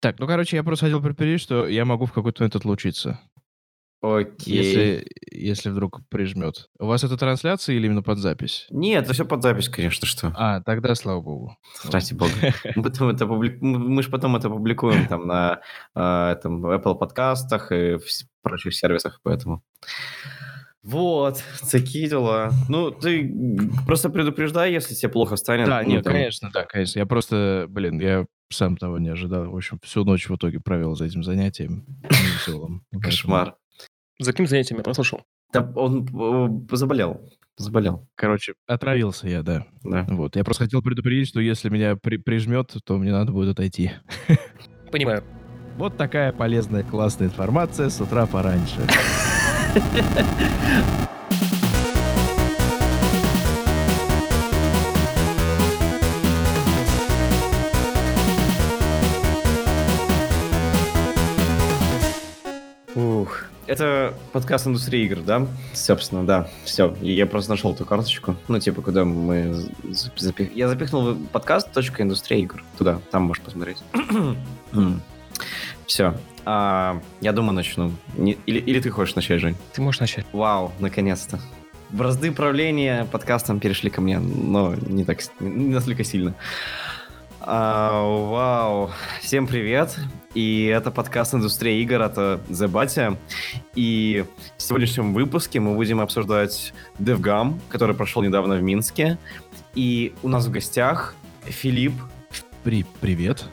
Так, ну, короче, я просто хотел предупредить, что я могу в какой-то момент отлучиться. Окей. Если, если вдруг прижмет. У вас это трансляция или именно под запись? Нет, это все под запись, конечно, что. А, тогда слава богу. Ради бога. Мы, потом это публи- мы же потом это публикуем там на э, Apple подкастах и в прочих сервисах, поэтому... Вот, такие дела. Ну, ты просто предупреждай, если тебе плохо станет. Да, Ну, нет, там, конечно, да, конечно. Я просто, блин, я сам того не ожидал. В общем, всю ночь в итоге провел за этим занятием невеселым. Кошмар. За каким занятием я прослушал? Да он э, заболел. Заболел, Короче, отравился я, да. да. Вот. Я просто хотел предупредить, что если меня при- прижмет, то мне надо будет отойти. Понимаю. Вот такая полезная, классная информация с утра пораньше. Это подкаст индустрии игр, да? Собственно, да. Все. Я просто нашел эту карточку. Ну, типа, куда мы... з- запи- Я запихнул подкаст индустрия игр. Туда. Там можешь посмотреть. Все. я думаю, начну. Не- Или, или ты хочешь начать, Жень? Ты можешь начать. Вау, наконец-то. Бразды правления подкастом перешли ко мне, но не так, не настолько сильно. А, вау. Всем привет. И это подкаст «Индустрия игр», это The Батя. И в сегодняшнем выпуске мы будем обсуждать DevGam, который прошел недавно в Минске. И у нас в гостях Филипп, При привет.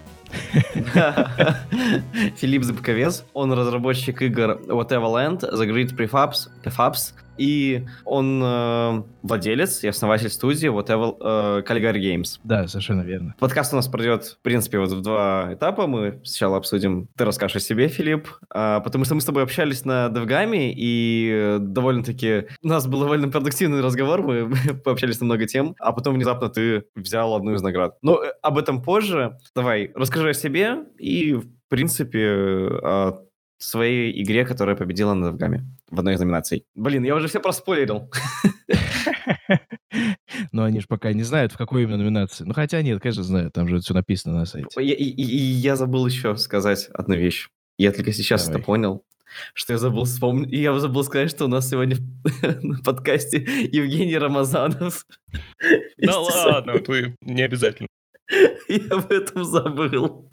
Филипп Зыбковец, он разработчик игр Whatever Land, The Great Prefabs, Prefabs и он э, владелец и основатель студии Whatever э, Caligari Games. Да, совершенно верно. Подкаст у нас пройдет, в принципе, вот в два этапа. Мы сначала обсудим, ты расскажешь о себе, Филипп, а, потому что мы с тобой общались на DevGAMM, и э, довольно-таки у нас был довольно продуктивный разговор, мы пообщались на много тем, а потом внезапно ты взял одну из наград. Но э, об этом позже. Давай, расскажи о себе и, в принципе, о своей игре, которая победила на DevGAMM в одной из номинаций. Блин, я уже все проспойлерил. Но они же пока не знают, в какой именно номинации. Ну, хотя нет, конечно, знают, там же все написано на сайте. Я- И, я забыл еще сказать одну вещь. Я только сейчас Давай. это понял, что я забыл вспомнить. И я забыл сказать, что у нас сегодня на подкасте Евгений Рамазанов. Да ладно, ты не обязательно. Я об этом забыл.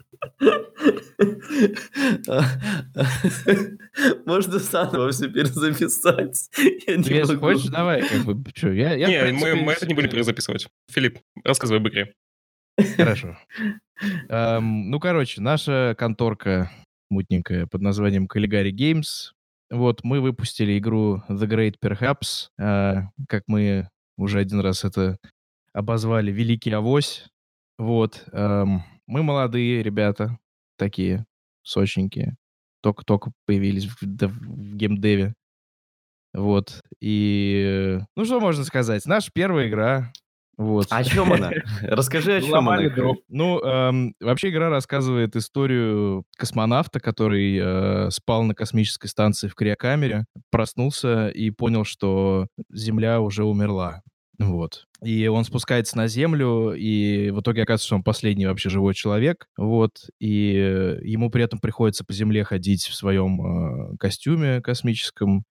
Можно заново все перезаписать. Я Ну, не Если могу. хочешь, давай, как бы, что, я... я, Не, мы, принципе, мы это не будем перезаписывать. Филипп, рассказывай об игре. Хорошо. Эм, ну, короче, наша конторка мутненькая под названием Caligari Games. Вот, мы выпустили игру The Great Perhaps, э, как мы уже один раз это обозвали, Великий Авось. Вот, эм, мы молодые ребята, такие, сочненькие, только-только появились в, в геймдеве. Вот, и, ну, что можно сказать, наша первая игра, вот. А о чем она? Расскажи, о чем она. Ну, эм, вообще игра рассказывает историю космонавта, который э, спал на космической станции в криокамере, проснулся и понял, что Земля уже умерла. Вот. И он спускается на Землю, и в итоге оказывается, что он последний вообще живой человек. Вот. И э, ему при этом приходится по Земле ходить в своем э, костюме космическом.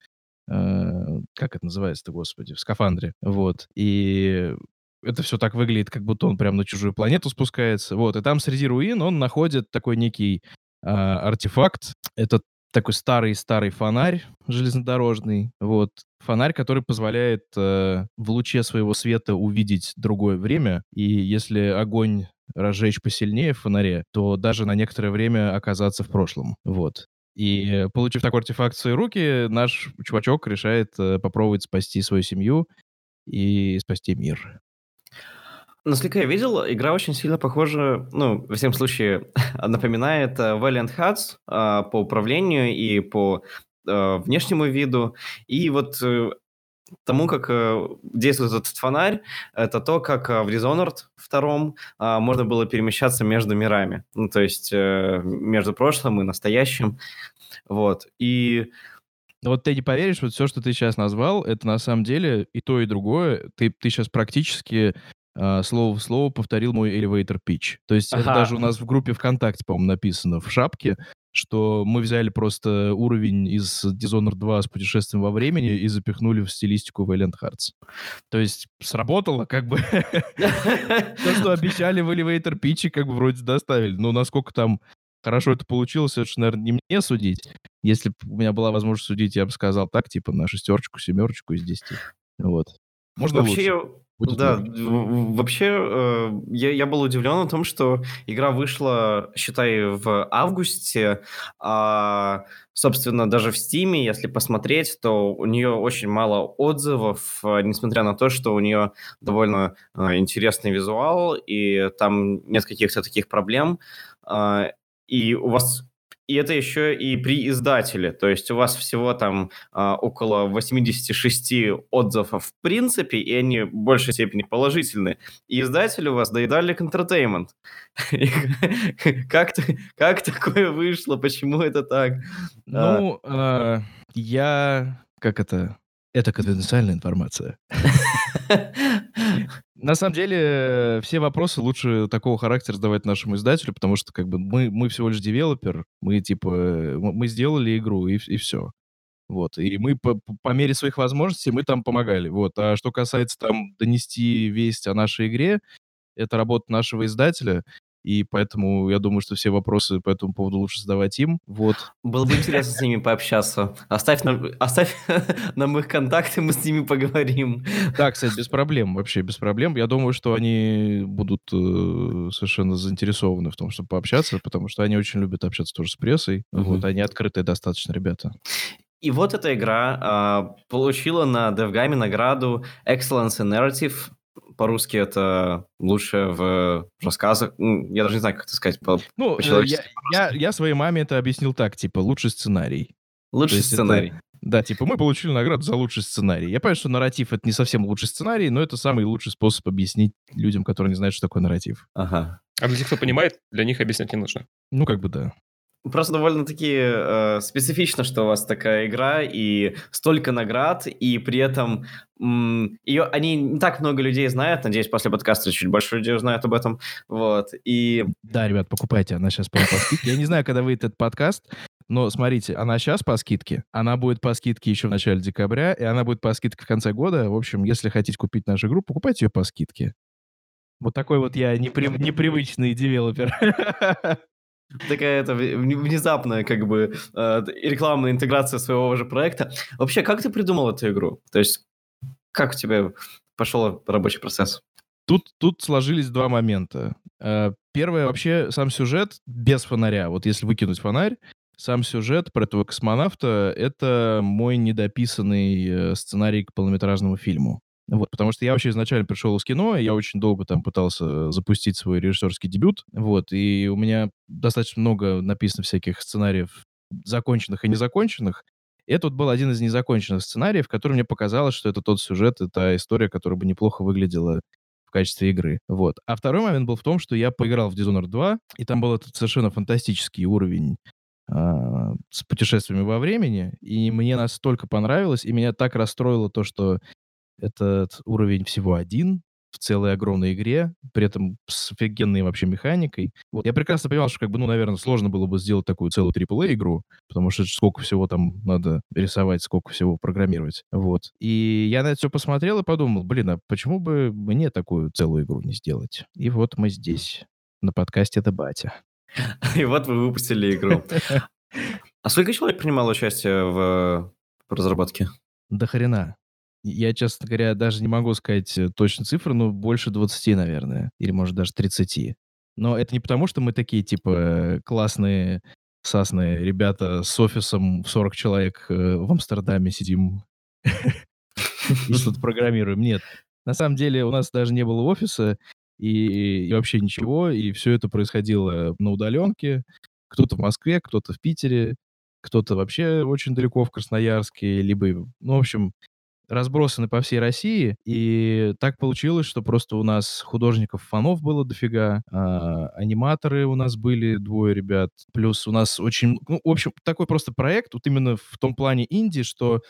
Э, как это называется-то, господи? В скафандре. Вот. И это все так выглядит, как будто он прям на чужую планету спускается. Вот, и там среди руин он находит такой некий а, артефакт. Это такой старый-старый фонарь железнодорожный. Вот, фонарь, который позволяет э, в луче своего света увидеть другое время. И если огонь разжечь посильнее в фонаре, то даже на некоторое время оказаться в прошлом. Вот. И э, получив такой артефакт в свои руки, наш чувачок решает э, попробовать спасти свою семью и спасти мир. Насколько я видел, игра очень сильно похожа, ну, во всяком случае, напоминает э, Valiant Hearts э, по управлению и по э, внешнему виду. И вот тому, как действует этот фонарь, это то, как в Dishonored втором можно было перемещаться между мирами. Ну, то есть между прошлым и настоящим. Вот. И Ну вот ты не поверишь, вот все, что ты сейчас назвал, это на самом деле и то, и другое. Ты, ты сейчас практически а, слово в слово повторил мой elevator pitch. То есть это Ага. даже у нас в группе ВКонтакте, по-моему, написано в шапке, что мы взяли просто уровень из Dishonored 2 с путешествием во времени и запихнули в стилистику Valiant Hearts. То есть сработало, как бы. То, что обещали в elevator pitch, как бы вроде доставили. Но насколько там хорошо это получилось, это, ж, наверное, не мне судить. Если бы у меня была возможность судить, я бы сказал так, типа на шестерочку, семерочку из десяти. Вот. Можно лучше. Вообще, Будет да, лучше. в- вообще э, я, я был удивлен о том, что игра вышла, считай, в августе, а, собственно, даже в Стиме, если посмотреть, то у нее очень мало отзывов, э, несмотря на то, что у нее довольно э, интересный визуал, и там нет каких-то таких проблем. И у вас... И это еще и при издателе, то есть у вас всего там а, около 86 отзывов в принципе, и они в большей степени положительные. И издатель у вас доедали Entertainment. Как, как такое вышло? Почему это так? А, Ну, а, я... Как это? Это конфиденциальная информация. На самом деле, э, все вопросы лучше такого характера задавать нашему издателю, потому что как бы мы, мы всего лишь девелопер, мы типа, э, мы сделали игру и, и все. Вот, и мы по, по- по мере своих возможностей мы там помогали. Вот, а что касается там донести весть о нашей игре, это работа нашего издателя, и поэтому я думаю, что все вопросы по этому поводу лучше задавать им. Вот. Было бы интересно с ними пообщаться. Оставь нам, оставь нам их контакты, мы с ними поговорим. Да, кстати, без проблем, вообще без проблем. Я думаю, что они будут э, совершенно заинтересованы в том, чтобы пообщаться, потому что они очень любят общаться тоже с прессой. Мгм. Вот, они открытые достаточно ребята. И вот эта игра а, получила на DevGame награду Excellence in Narrative. По-русски это лучшее в рассказах. Я даже не знаю, как это сказать. по- Ну, э, По-человечески, я, я, я своей маме это объяснил так, типа, лучший сценарий. Лучший это- сценарий. Да, типа, мы получили награду за лучший сценарий. Я понимаю, что нарратив — это не совсем лучший сценарий, но это самый лучший способ объяснить людям, которые не знают, что такое нарратив. Ага. А для тех, кто понимает, для них объяснять не нужно. Ну, как бы да. Просто довольно-таки э, специфично, что у вас такая игра и столько наград, и при этом м, ее, они не так много людей знают, надеюсь, после подкаста чуть больше людей узнают об этом, вот, и Да, ребят, покупайте, она сейчас по скидке. Я не знаю, когда выйдет этот подкаст, но смотрите, она сейчас по скидке, она будет по скидке еще в начале декабря, и она будет по скидке в конце года. В общем, если хотите купить нашу игру, покупайте ее по скидке. Вот такой вот я непри- непривычный девелопер. такая это внезапная как бы э, рекламная интеграция своего же проекта. Вообще, как ты придумал эту игру? То есть, как у тебя пошел рабочий процесс? Тут, тут сложились два момента. Э, Первое, вообще, сам сюжет без фонаря. Вот если выкинуть фонарь, сам сюжет про этого космонавта — это мой недописанный э, сценарий к полнометражному фильму. Вот, потому что я вообще изначально пришел из кино, и я очень долго там пытался запустить свой режиссерский дебют, вот, и у меня достаточно много написано всяких сценариев законченных и незаконченных. И это вот был один из незаконченных сценариев, который мне показалось, что это тот сюжет, это история, которая бы неплохо выглядела в качестве игры. Вот. А второй момент был в том, что я поиграл в Dishonored 2, и там был этот совершенно фантастический уровень а, с путешествиями во времени, и мне настолько понравилось, и меня так расстроило то, что этот уровень всего один в целой огромной игре, при этом с офигенной вообще механикой. Вот. Я прекрасно понимал, что, как бы, ну, наверное, сложно было бы сделать такую целую AAA-игру, потому что сколько всего там надо рисовать, сколько всего программировать. Вот. И я на это все посмотрел и подумал, блин, а почему бы мне такую целую игру не сделать? И вот мы здесь, на подкасте «Это батя». И вот вы выпустили игру. А сколько человек принимало участие в разработке? До хрена. Я, честно говоря, даже не могу сказать э, точно цифры, но больше 20, наверное. Или, может, даже 30. Но это не потому, что мы такие, типа, классные, сасные ребята с офисом в 40 человек э, в Амстердаме сидим и что-то программируем. Нет. На самом деле у нас даже не было офиса и, и вообще ничего, и все это происходило на удаленке. Кто-то в Москве, кто-то в Питере, кто-то вообще очень далеко в Красноярске, либо, ну, в общем, разбросаны по всей России, и так получилось, что просто у нас художников-фанов было дофига, а, аниматоры у нас были, двое ребят, плюс у нас очень... Ну, в общем, такой просто проект, вот именно в том плане инди, что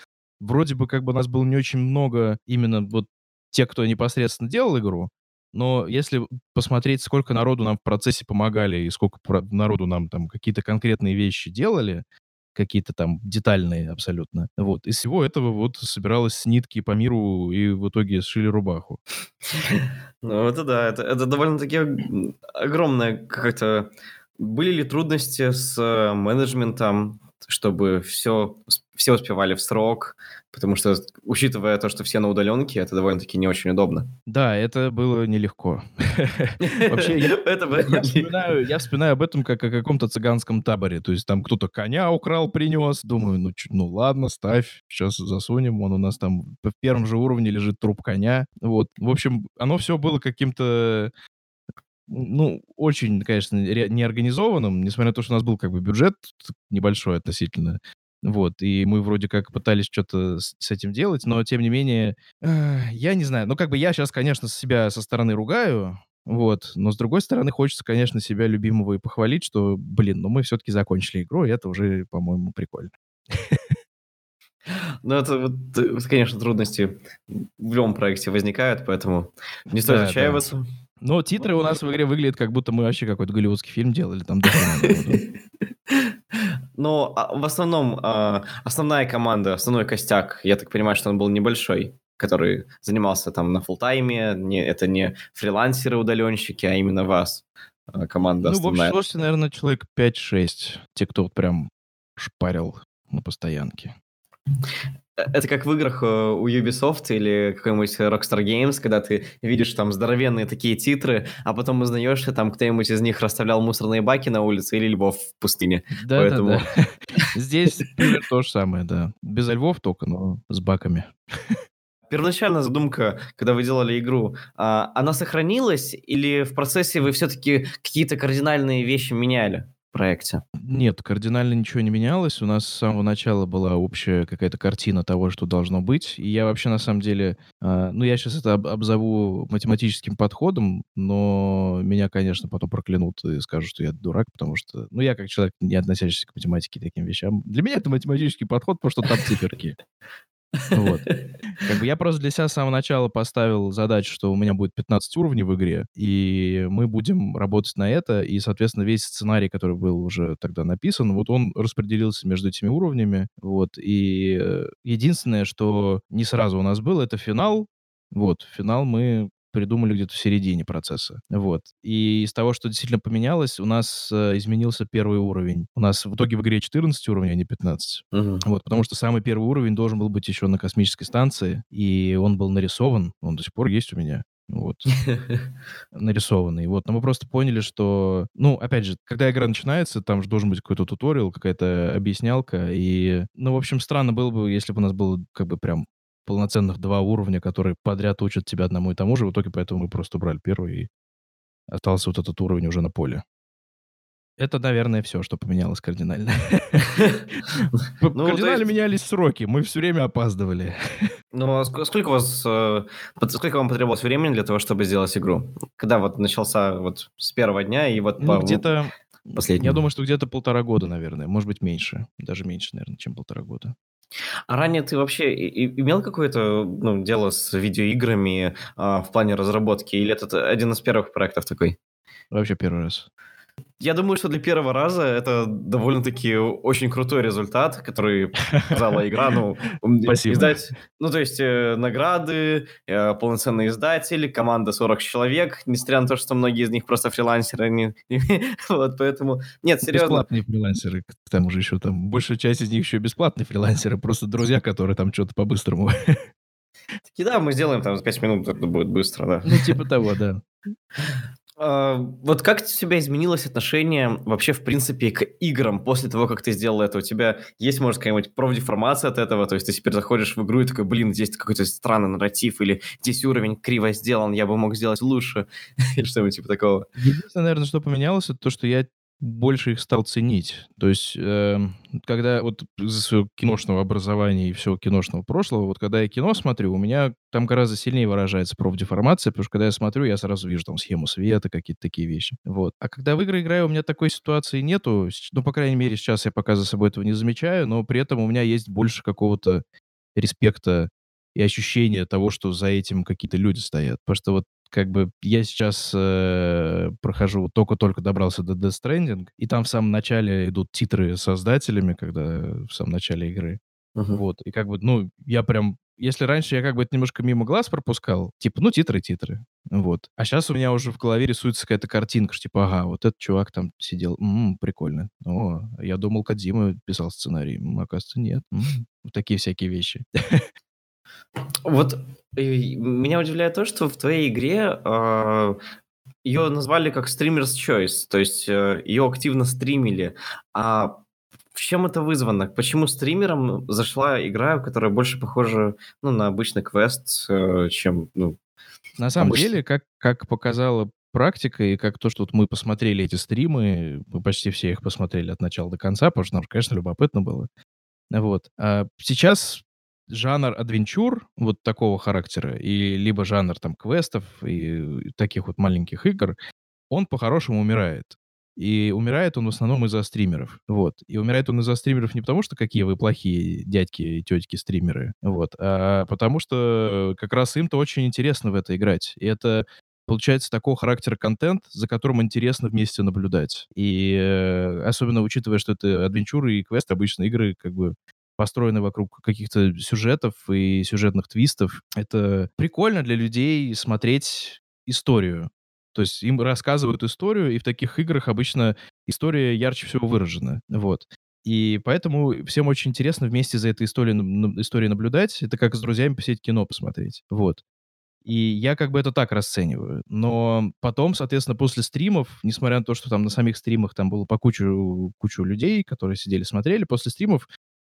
вроде бы как бы у нас было не очень много именно вот тех, кто непосредственно делал игру, Но если посмотреть, сколько народу нам в процессе помогали и сколько народу нам там какие-то конкретные вещи делали, какие-то там детальные абсолютно. Вот. Из всего этого вот собиралось нитки по миру и в итоге сшили рубаху. Ну, это да, это, это довольно-таки огромная какая-то... Были ли трудности с э, менеджментом, чтобы все, все успевали в срок, потому что, учитывая то, что все на удаленке, это довольно-таки не очень удобно. Да, это было нелегко. Вообще, я вспоминаю об этом как о каком-то цыганском таборе. То есть там кто-то коня украл, принес. Думаю, ну, ну ладно, ставь, сейчас засунем. Он у нас там в первом же уровне лежит труп коня. Вот. В общем, оно все было каким-то ну, очень, конечно, неорганизованным, несмотря на то, что у нас был как бы бюджет небольшой относительно. Вот, и мы вроде как пытались что-то с, с этим делать, но тем не менее, э, я не знаю, ну как бы я сейчас, конечно, себя со стороны ругаю, вот, но с другой стороны хочется, конечно, себя любимого и похвалить, что, блин, ну мы все-таки закончили игру, и это уже, по-моему, прикольно. Ну, это вот, э, конечно, трудности в любом проекте возникают, поэтому не стоит да, отчаиваться. Да. Но титры у нас в игре выглядят, как будто мы вообще какой-то голливудский фильм делали. Там Но а, в основном а, основная команда, основной костяк, я так понимаю, что он был небольшой, который занимался там на фултайме. Не, это не фрилансеры-удаленщики, а именно вас а, команда ну, основная. Ну, в общем, наверное, человек 5-6. Те, кто вот прям шпарил на постоянке. Это как в играх э, у Ubisoft или какой-нибудь Rockstar Games, когда ты видишь там здоровенные такие титры, а потом узнаешь, что там кто-нибудь из них расставлял мусорные баки на улице или львов в пустыне. Да, Поэтому... да, да. Здесь то же самое, да. Без львов только, но с баками. Первоначальная задумка, когда вы делали игру, а, она сохранилась или в процессе вы все-таки какие-то кардинальные вещи меняли? Проекте? Нет, кардинально ничего не менялось. У нас с самого начала была общая какая-то картина того, что должно быть. И я вообще, на самом деле, э, ну, я сейчас это об обзову математическим подходом, но меня, конечно, потом проклянут и скажут, что я дурак, потому что, ну, я как человек, не относящийся к математике таким вещам, для меня это математический подход, потому что там циферки. Вот. Как бы я просто для себя с самого начала поставил задачу, что у меня будет 15 уровней в игре, и мы будем работать на это, и, соответственно, весь сценарий, который был уже тогда написан, вот он распределился между этими уровнями, вот, и э, единственное, что не сразу у нас был, это финал, вот, финал мы придумали где-то в середине процесса. Вот. И из того, что действительно поменялось, у нас э, изменился первый уровень. У нас в итоге в игре 14 уровней, а не 15. Угу. Вот, потому что самый первый уровень должен был быть еще на космической станции, и он был нарисован, он до сих пор есть у меня вот, нарисованный. Вот, но мы просто поняли, что, ну, опять же, когда игра начинается, там же должен быть какой-то туториал, какая-то объяснялка, и, ну, в общем, странно было бы, если бы у нас было как бы прям полноценных два уровня, которые подряд учат тебя одному и тому же. В итоге поэтому мы просто убрали первый и остался вот этот уровень уже на поле. Это, наверное, все, что поменялось кардинально. Ну, кардинально менялись сроки, мы все время опаздывали. Ну, а сколько у вас, э, сколько вам потребовалось времени для того, чтобы сделать игру? Когда вот начался вот с первого дня и вот ну, где-то последний? Я думаю, что где-то полтора года, наверное, может быть меньше, даже меньше, наверное, чем полтора года. А ранее ты вообще имел какое-то ну, дело с видеоиграми а, в плане разработки, или это один из первых проектов такой? Вообще первый раз. Я думаю, что для первого раза это довольно-таки очень крутой результат, который показала игра. Ну, Спасибо. Издать, ну, то есть э, награды, э, полноценный издатель, команда 40 человек, несмотря на то, что многие из них просто фрилансеры. Не, вот, поэтому... Нет, серьезно. Бесплатные фрилансеры, к тому же еще там. Большая часть из них еще бесплатные фрилансеры, просто друзья, которые там что-то по-быстрому. Таки да, мы сделаем там за 5 минут, это будет быстро, да. Ну, типа того, да. А, вот как у тебя изменилось отношение вообще, в принципе, к играм после того, как ты сделал это? У тебя есть, может, какая-нибудь профдеформация от этого? То есть ты теперь заходишь в игру и такой, блин, здесь какой-то странный нарратив, или здесь уровень криво сделан, я бы мог сделать лучше, или что-нибудь типа такого. Единственное, наверное, что поменялось, это то, что я больше их стал ценить. То есть, э, когда вот из-за своего киношного образования и всего киношного прошлого, вот когда я кино смотрю, у меня там гораздо сильнее выражается профдеформация, потому что когда я смотрю, я сразу вижу там схему света, какие-то такие вещи. Вот. А когда в игры играю, у меня такой ситуации нету. Ну, по крайней мере, сейчас я пока за собой этого не замечаю, но при этом у меня есть больше какого-то респекта и ощущения того, что за этим какие-то люди стоят. Потому что вот как бы я сейчас э, прохожу, только-только добрался до Death Stranding, и там в самом начале идут титры с создателями, когда в самом начале игры. Мгм. Вот, и как бы, ну, я прям... Если раньше я как бы это немножко мимо глаз пропускал, типа, ну, титры, титры, вот. А сейчас у меня уже в голове рисуется какая-то картинка, что типа, ага, вот этот чувак там сидел, м прикольно. О, я думал, Кодзима писал сценарий, М, оказывается, нет. М, Вот такие всякие вещи. Вот меня удивляет то, что в твоей игре а, ее назвали как Streamer's Choice, то есть э, ее активно стримили. А в чем это вызвано? Почему стримерам зашла игра, которая больше похожа ну, на обычный квест, э, чем ну, На самом Обычно. деле, как, как показала практика, и как то, что вот мы посмотрели эти стримы, мы почти все их посмотрели от начала до конца, потому что нам, конечно, любопытно было. Вот. А сейчас жанр адвенчур вот такого характера, и либо жанр там квестов и таких вот маленьких игр, он по-хорошему умирает. И умирает он в основном из-за стримеров. Вот. И умирает он из-за стримеров не потому, что какие вы плохие дядьки и тетки стримеры, вот, а потому что как раз им-то очень интересно в это играть. И это получается такого характера контент, за которым интересно вместе наблюдать. И э, особенно учитывая, что это адвенчуры и квесты, обычно игры как бы построены вокруг каких-то сюжетов и сюжетных твистов. Это прикольно для людей смотреть историю. То есть им рассказывают историю, и в таких играх обычно история ярче всего выражена. Вот. И поэтому всем очень интересно вместе за этой историей, историей наблюдать. Это как с друзьями посидеть кино посмотреть. Вот. И я как бы это так расцениваю. Но потом, соответственно, после стримов, несмотря на то, что там на самих стримах там было по кучу, кучу людей, которые сидели, смотрели, после стримов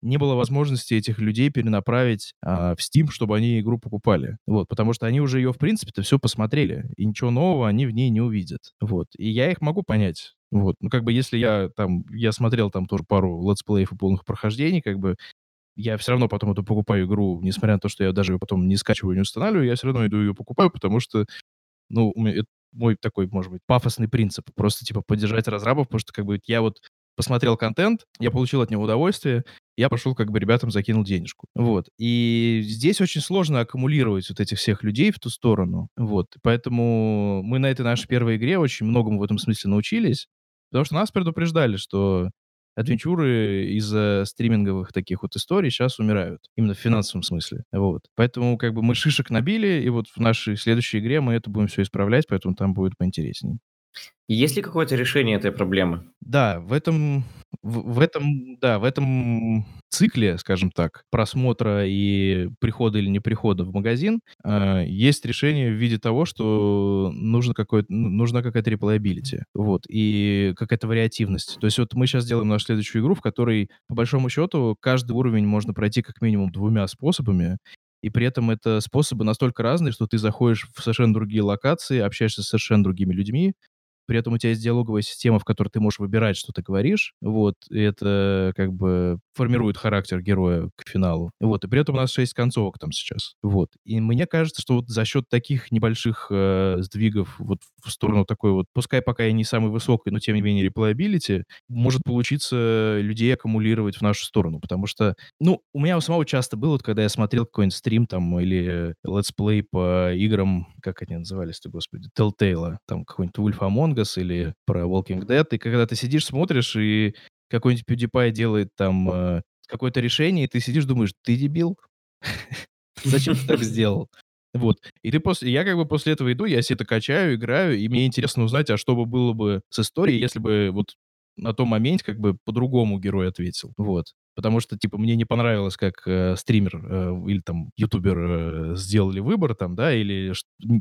не было возможности этих людей перенаправить а, в Steam, чтобы они игру покупали. Вот, потому что они уже ее, в принципе-то, все посмотрели, и ничего нового они в ней не увидят. Вот, и я их могу понять. Вот, ну, как бы, если я там, я смотрел там тоже пару летсплеев и полных прохождений, как бы, я все равно потом эту покупаю игру, несмотря на то, что я даже ее потом не скачиваю, не устанавливаю, я все равно иду ее покупаю, потому что, ну, это мой такой, может быть, пафосный принцип. Просто, типа, поддержать разрабов, потому что, как бы, я вот посмотрел контент, я получил от него удовольствие, я пошел, как бы, ребятам закинул денежку. Вот. И здесь очень сложно аккумулировать вот этих всех людей в ту сторону. Вот. Поэтому мы на этой нашей первой игре очень многому в этом смысле научились, потому что нас предупреждали, что адвенчуры из-за стриминговых таких вот историй сейчас умирают. Именно в финансовом смысле. Вот. Поэтому как бы мы шишек набили, и вот в нашей следующей игре мы это будем все исправлять, поэтому там будет поинтереснее. Есть ли какое-то решение этой проблемы? Да, в этом, в, в этом, да, в этом цикле, скажем так, просмотра и прихода или не прихода в магазин э, есть решение в виде того, что нужно какое ну, нужна какая-то replayability, вот, и какая-то вариативность. То есть вот мы сейчас делаем нашу следующую игру, в которой, по большому счету, каждый уровень можно пройти как минимум двумя способами, и при этом это способы настолько разные, что ты заходишь в совершенно другие локации, общаешься с совершенно другими людьми, при этом у тебя есть диалоговая система, в которой ты можешь выбирать, что ты говоришь, вот, и это как бы формирует характер героя к финалу. Вот, и при этом у нас шесть концовок там сейчас. Вот. И мне кажется, что вот за счет таких небольших э, сдвигов вот в сторону такой вот, пускай пока и не самой высокой, но тем не менее replayability, может получиться людей аккумулировать в нашу сторону, потому что, ну, у меня у самого часто было, вот, когда я смотрел какой-нибудь стрим там или let's play по играм, как они назывались-то, господи, Telltale, там какой-нибудь Wolf Among Us или про Walking Dead, и когда ты сидишь, смотришь, и какой-нибудь PewDiePie делает там э, какое-то решение, и ты сидишь, думаешь, ты дебил? Зачем ты так сделал? Вот. И ты после... Я как бы после этого иду, я себе это качаю, играю, и мне интересно узнать, а что бы было бы с историей, если бы вот на том моменте как бы по-другому герой ответил. Вот. Потому что, типа, мне не понравилось, как э, стример э, или там ютубер э, сделали выбор там, да, или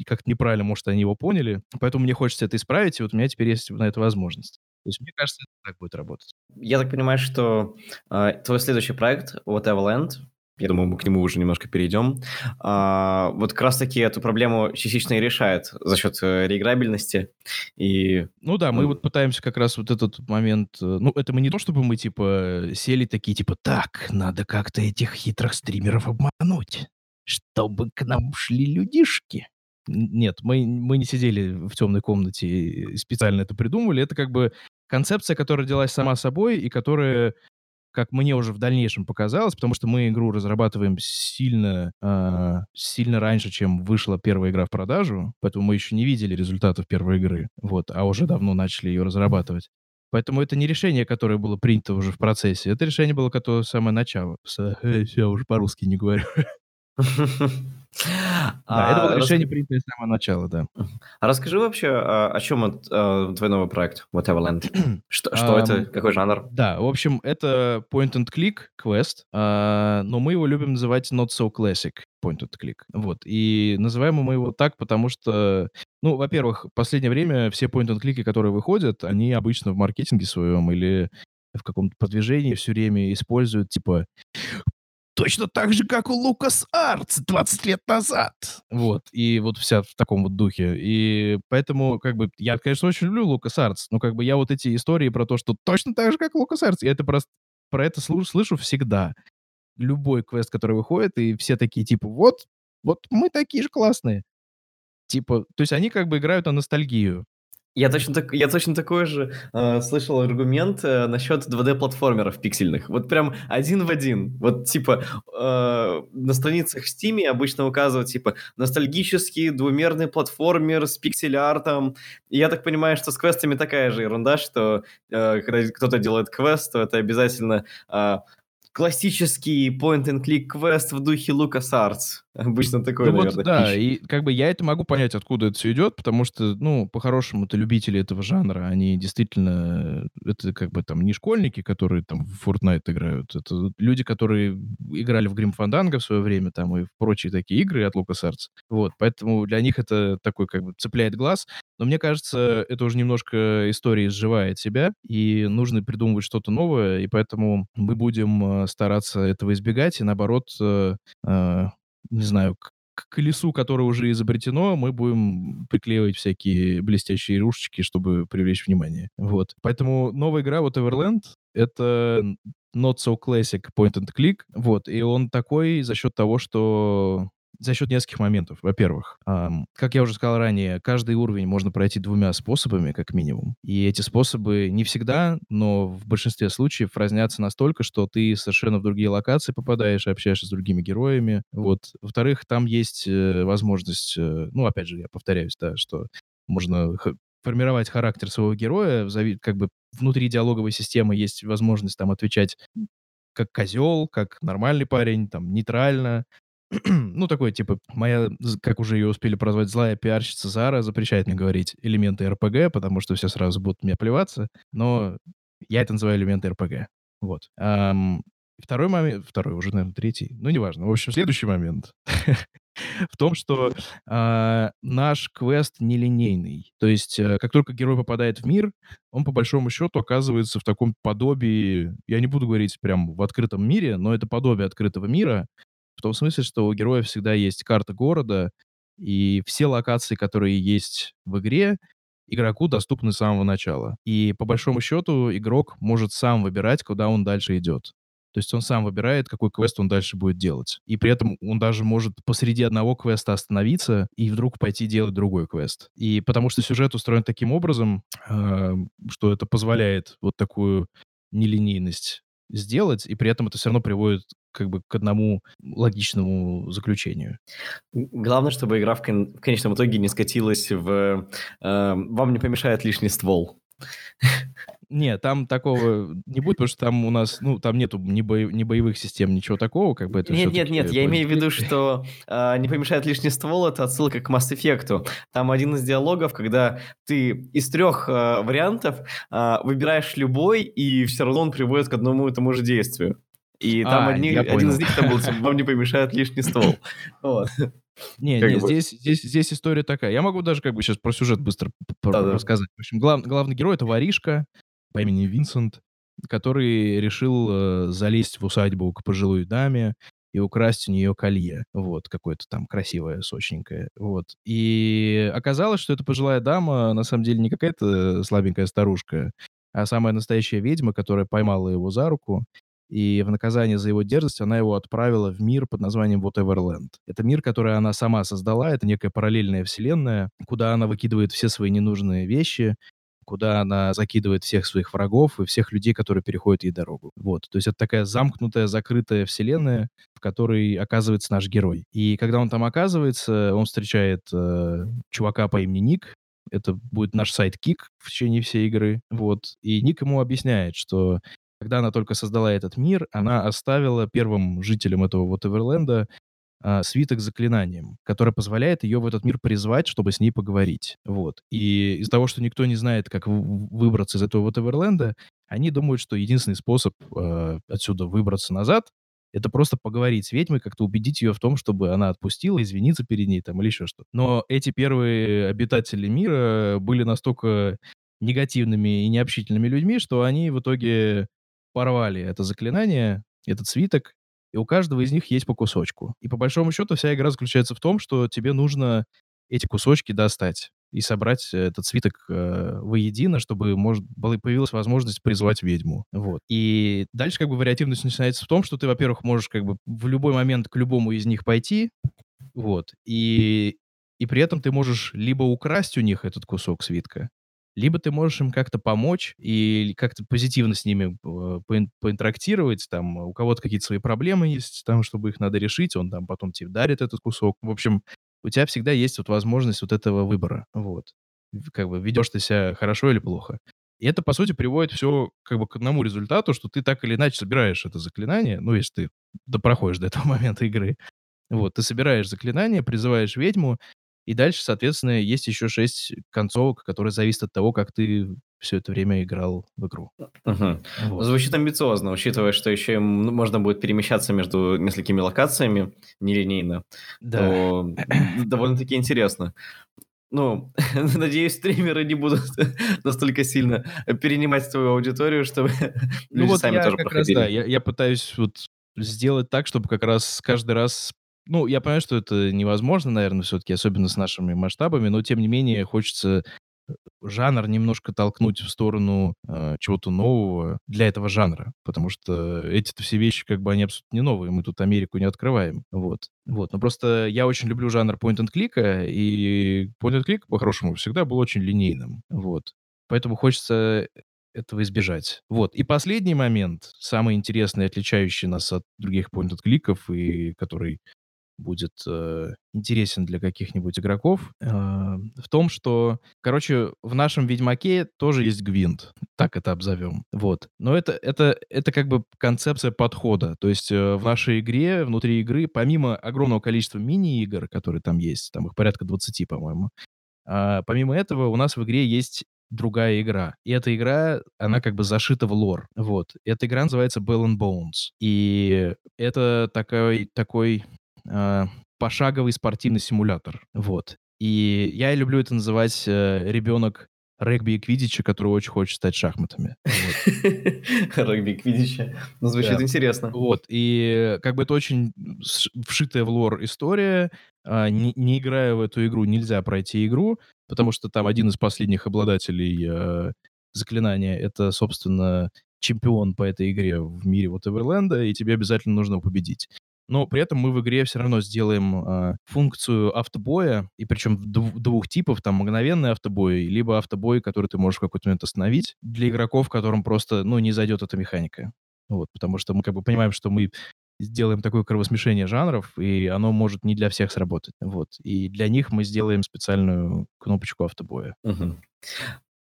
как-то неправильно, может, они его поняли. Поэтому мне хочется это исправить, и вот у меня теперь есть на это возможность. То есть мне кажется, это так будет работать. Я так понимаю, что э, твой следующий проект, Whatever Land, я думаю, мы к нему уже немножко перейдем, а, вот как раз-таки эту проблему частично и решает за счет э, реиграбельности. И Ну да, мы Ну. вот пытаемся как раз вот этот момент... э, Ну, это мы не то, чтобы мы, типа, сели такие, типа, так, надо как-то этих хитрых стримеров обмануть, чтобы к нам шли людишки. Нет, мы, мы не сидели в темной комнате и специально это придумывали. Это как бы концепция, которая родилась сама собой и которая как мне уже в дальнейшем показалось, потому что мы игру разрабатываем сильно, э, сильно раньше, чем вышла первая игра в продажу, поэтому мы еще не видели результатов первой игры, вот, а уже давно начали ее разрабатывать. Поэтому это не решение, которое было принято уже в процессе. Это решение было которое самое начало. Я уже по-русски не говорю. Да, это было а, решение, принятое с самого начала, да. А расскажи вообще, а, о чем а, твой новый проект, Whatever Land? Что, что это? Какой жанр? Да, в общем, это point-and-click квест, но мы его любим называть not so classic point-and-click. Вот. И называем мы его так, потому что, ну, во-первых, в последнее время все point-and-клики, которые выходят, они обычно в маркетинге своем или в каком-то продвижении все время используют, типа, точно так же, как у Лукас Артс 20 лет назад. Вот. И вот вся в таком вот духе. И поэтому, как бы, я, конечно, очень люблю Лукас Артс, но как бы я вот эти истории про то, что точно так же, как Лукас Артс, я это просто про это слышу, слышу всегда. Любой квест, который выходит, и все такие, типа, вот, вот мы такие же классные. Типа, то есть они как бы играют на ностальгию. Я точно, так, я точно такой же э, слышал аргумент э, насчет 2D-платформеров пиксельных. Вот прям один в один. Вот типа э, на страницах в Steam обычно указывают типа ностальгический двумерный платформер с пиксель-артом. И я так понимаю, что с квестами такая же ерунда, что э, когда кто-то делает квест, то это обязательно... Э, классический point-and-click квест в духе LucasArts. Обычно такой, ну, наверное, вот, Да, пища. и как бы я это могу понять, откуда это все идет, потому что, ну, по-хорошему-то любители этого жанра, они действительно, это как бы там не школьники, которые там в Fortnite играют, это люди, которые играли в Grim Fandango в свое время, там, и в прочие такие игры от LucasArts. Вот, поэтому для них это такой как бы цепляет глаз. Но мне кажется, это уже немножко история изживает себя, и нужно придумывать что-то новое, и поэтому мы будем э, стараться этого избегать, и наоборот, э, э, не знаю, к, к колесу, которое уже изобретено, мы будем приклеивать всякие блестящие рушечки, чтобы привлечь внимание. Вот. Поэтому новая игра, вот Everland, это not so classic point and click, вот, и он такой за счет того, что за счет нескольких моментов. Во-первых, эм, как я уже сказал ранее, каждый уровень можно пройти двумя способами, как минимум. И эти способы не всегда, но в большинстве случаев разнятся настолько, что ты совершенно в другие локации попадаешь, общаешься с другими героями. Вот. Во-вторых, там есть э, возможность, э, ну, опять же, я повторяюсь, да, что можно формировать характер своего героя, как бы внутри диалоговой системы есть возможность там отвечать как козел, как нормальный парень, там, нейтрально, ну, такой, типа, моя, как уже ее успели прозвать, злая пиарщица Зара запрещает мне говорить элементы РПГ, потому что все сразу будут мне плеваться, но я это называю элементы РПГ. Вот. Um, второй момент, второй, уже, наверное, третий, ну, неважно. В общем, следующий момент в том, что э, наш квест нелинейный. То есть, э, как только герой попадает в мир, он по большому счету оказывается в таком подобии, я не буду говорить прям в открытом мире, но это подобие открытого мира, в том смысле, что у героя всегда есть карта города, и все локации, которые есть в игре, игроку доступны с самого начала. И по большому счету игрок может сам выбирать, куда он дальше идет. То есть он сам выбирает, какой квест он дальше будет делать. И при этом он даже может посреди одного квеста остановиться и вдруг пойти делать другой квест. И потому что сюжет устроен таким образом, э, что это позволяет вот такую нелинейность сделать, и при этом это все равно приводит как бы к одному логичному заключению. Главное, чтобы игра в, кон- в конечном итоге не скатилась в э, «вам не помешает лишний ствол». Не, там такого не будет, потому что там у нас, ну, там нету ни, бо... ни боевых систем, ничего такого, как бы это Нет, нет, нет, я имею в виду, что э, не помешает лишний ствол, это отсылка к Mass Effect. Там один из диалогов, когда ты из трех э, вариантов э, выбираешь любой, и все равно он приводит к одному и тому же действию. И там а, одни, один из них там был, типа, вам не помешает лишний ствол. Вот. Не, не, здесь, здесь, здесь история такая. Я могу даже как бы сейчас про сюжет быстро рассказать. В общем, глав, главный герой — это воришка по имени Винсент, который решил э, залезть в усадьбу к пожилой даме и украсть у нее колье. Вот, какое-то там красивое, сочненькое. Вот. И оказалось, что эта пожилая дама на самом деле не какая-то слабенькая старушка, а самая настоящая ведьма, которая поймала его за руку и в наказание за его дерзость она его отправила в мир под названием Whateverland. Это мир, который она сама создала, это некая параллельная вселенная, куда она выкидывает все свои ненужные вещи, куда она закидывает всех своих врагов и всех людей, которые переходят ей дорогу. Вот. То есть это такая замкнутая, закрытая вселенная, в которой оказывается наш герой. И когда он там оказывается, он встречает э, чувака по имени Ник, это будет наш сайт-кик в течение всей игры. Вот. И Ник ему объясняет, что когда она только создала этот мир, она оставила первым жителям этого вот Эверленда а, свиток с заклинанием, который позволяет ее в этот мир призвать, чтобы с ней поговорить. Вот. И из-за того, что никто не знает, как выбраться из этого вот Эверленда, они думают, что единственный способ э, отсюда выбраться назад это просто поговорить с ведьмой, как-то убедить ее в том, чтобы она отпустила, извиниться перед ней там или еще что-то. Но эти первые обитатели мира были настолько негативными и необщительными людьми, что они в итоге порвали это заклинание, этот свиток, и у каждого из них есть по кусочку. И по большому счету вся игра заключается в том, что тебе нужно эти кусочки достать и собрать этот свиток э, воедино, чтобы может, была, появилась возможность призвать ведьму. Вот. И дальше как бы вариативность начинается в том, что ты, во-первых, можешь как бы в любой момент к любому из них пойти, вот, и, и при этом ты можешь либо украсть у них этот кусок свитка, либо ты можешь им как-то помочь и как-то позитивно с ними э, поинтерактировать, там, у кого-то какие-то свои проблемы есть, там, чтобы их надо решить, он там потом тебе дарит этот кусок. В общем, у тебя всегда есть вот возможность вот этого выбора, вот. Как бы ведешь ты себя хорошо или плохо. И это, по сути, приводит все как бы к одному результату, что ты так или иначе собираешь это заклинание, ну, если ты да, проходишь до этого момента игры. Вот, ты собираешь заклинание, призываешь ведьму, и дальше, соответственно, есть еще шесть концовок, которые зависят от того, как ты все это время играл в игру. Угу. Вот. Звучит амбициозно, учитывая, что еще можно будет перемещаться между несколькими локациями нелинейно. Да. То довольно-таки интересно. Ну, надеюсь, стримеры не будут настолько сильно перенимать твою аудиторию, чтобы ну, люди вот сами тоже проходили. Раз, да, я, я пытаюсь вот сделать так, чтобы как раз каждый раз ну, я понимаю, что это невозможно, наверное, все-таки, особенно с нашими масштабами, но тем не менее хочется э, жанр немножко толкнуть в сторону э, чего-то нового для этого жанра, потому что эти-то все вещи как бы они абсолютно не новые, мы тут Америку не открываем, вот. Вот, но просто я очень люблю жанр point and click, и point and click по-хорошему всегда был очень линейным, вот. Поэтому хочется этого избежать. Вот. И последний момент, самый интересный, отличающий нас от других point and кликов и который будет э, интересен для каких-нибудь игроков, э, в том, что, короче, в нашем Ведьмаке тоже есть гвинт, так это обзовем. Вот. Но это, это, это как бы концепция подхода. То есть э, в нашей игре, внутри игры, помимо огромного количества мини-игр, которые там есть, там их порядка 20, по-моему, э, помимо этого у нас в игре есть другая игра. И эта игра, она как бы зашита в лор. Вот. Эта игра называется Bell and Bones. И это такой, такой э, пошаговый спортивный симулятор. Вот. И я люблю это называть э, ребенок регби и квидича, который очень хочет стать шахматами. Регби и квидича. Ну, звучит интересно. Вот. И как бы это очень вшитая в лор история. А, не играя в эту игру, нельзя пройти игру, потому что там один из последних обладателей э, заклинания — это, собственно, чемпион по этой игре в мире вот Эверленда, и тебе обязательно нужно победить но при этом мы в игре все равно сделаем э, функцию автобоя, и причем дв- двух типов, там, мгновенный автобой, либо автобой, который ты можешь в какой-то момент остановить, для игроков, которым просто, ну, не зайдет эта механика. Вот, потому что мы как бы понимаем, что мы сделаем такое кровосмешение жанров, и оно может не для всех сработать. Вот. И для них мы сделаем специальную кнопочку автобоя.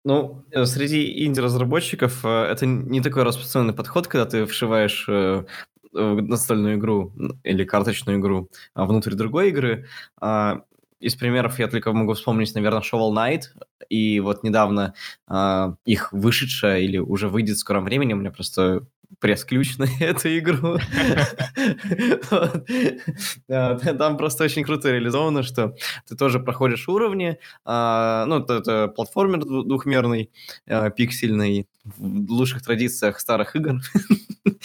Ну, э, среди инди-разработчиков э, это не такой распространенный подход, когда ты вшиваешь Э, настольную игру или карточную игру а, внутрь другой игры. А, из примеров я только могу вспомнить, наверное, Shovel Knight, и вот недавно э, их вышедшая или уже выйдет в скором времени, у меня просто пресс-ключ на эту игру. Там просто очень круто реализовано, что ты тоже проходишь уровни, ну, это платформер двухмерный, пиксельный, в лучших традициях старых игр.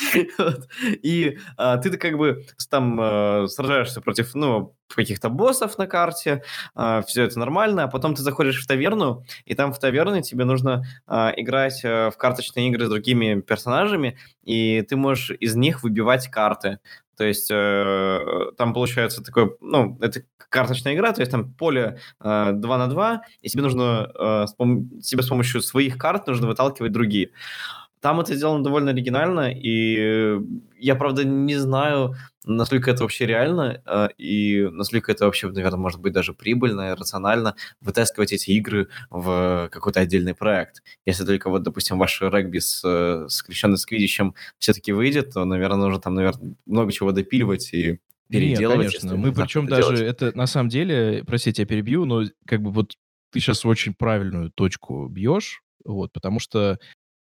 И а, ты как бы там а, сражаешься против, ну, каких-то боссов на карте, а, все это нормально, а потом ты заходишь в таверну, и там в таверне тебе нужно а, играть а, в карточные игры с другими персонажами, и ты можешь из них выбивать карты. То есть э, там получается такой, ну, это карточная игра, то есть там поле э, 2 на 2, и тебе нужно, э, с пом- тебе с помощью своих карт нужно выталкивать другие. Там это сделано довольно оригинально, и я, правда, не знаю, насколько это вообще реально, э, и насколько это вообще, наверное, может быть даже прибыльно и рационально вытаскивать эти игры в какой-то отдельный проект. Если только вот, допустим, ваш регби с э, скрещенный с квидичем все-таки выйдет, то, наверное, нужно там, наверное, много чего допиливать и переделывать. Нет, конечно. Мы причем даже делать. это на самом деле, простите, я перебью, но как бы вот ты сейчас очень правильную точку бьешь, вот, потому что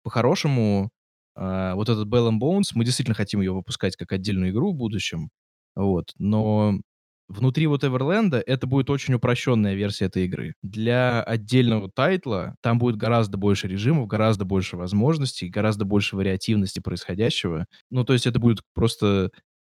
по-хорошему, а, вот этот Bell and Bones, мы действительно хотим ее выпускать как отдельную игру в будущем, вот, но внутри вот Эверленда это будет очень упрощенная версия этой игры. Для отдельного тайтла там будет гораздо больше режимов, гораздо больше возможностей, гораздо больше вариативности происходящего. Ну, то есть это будет просто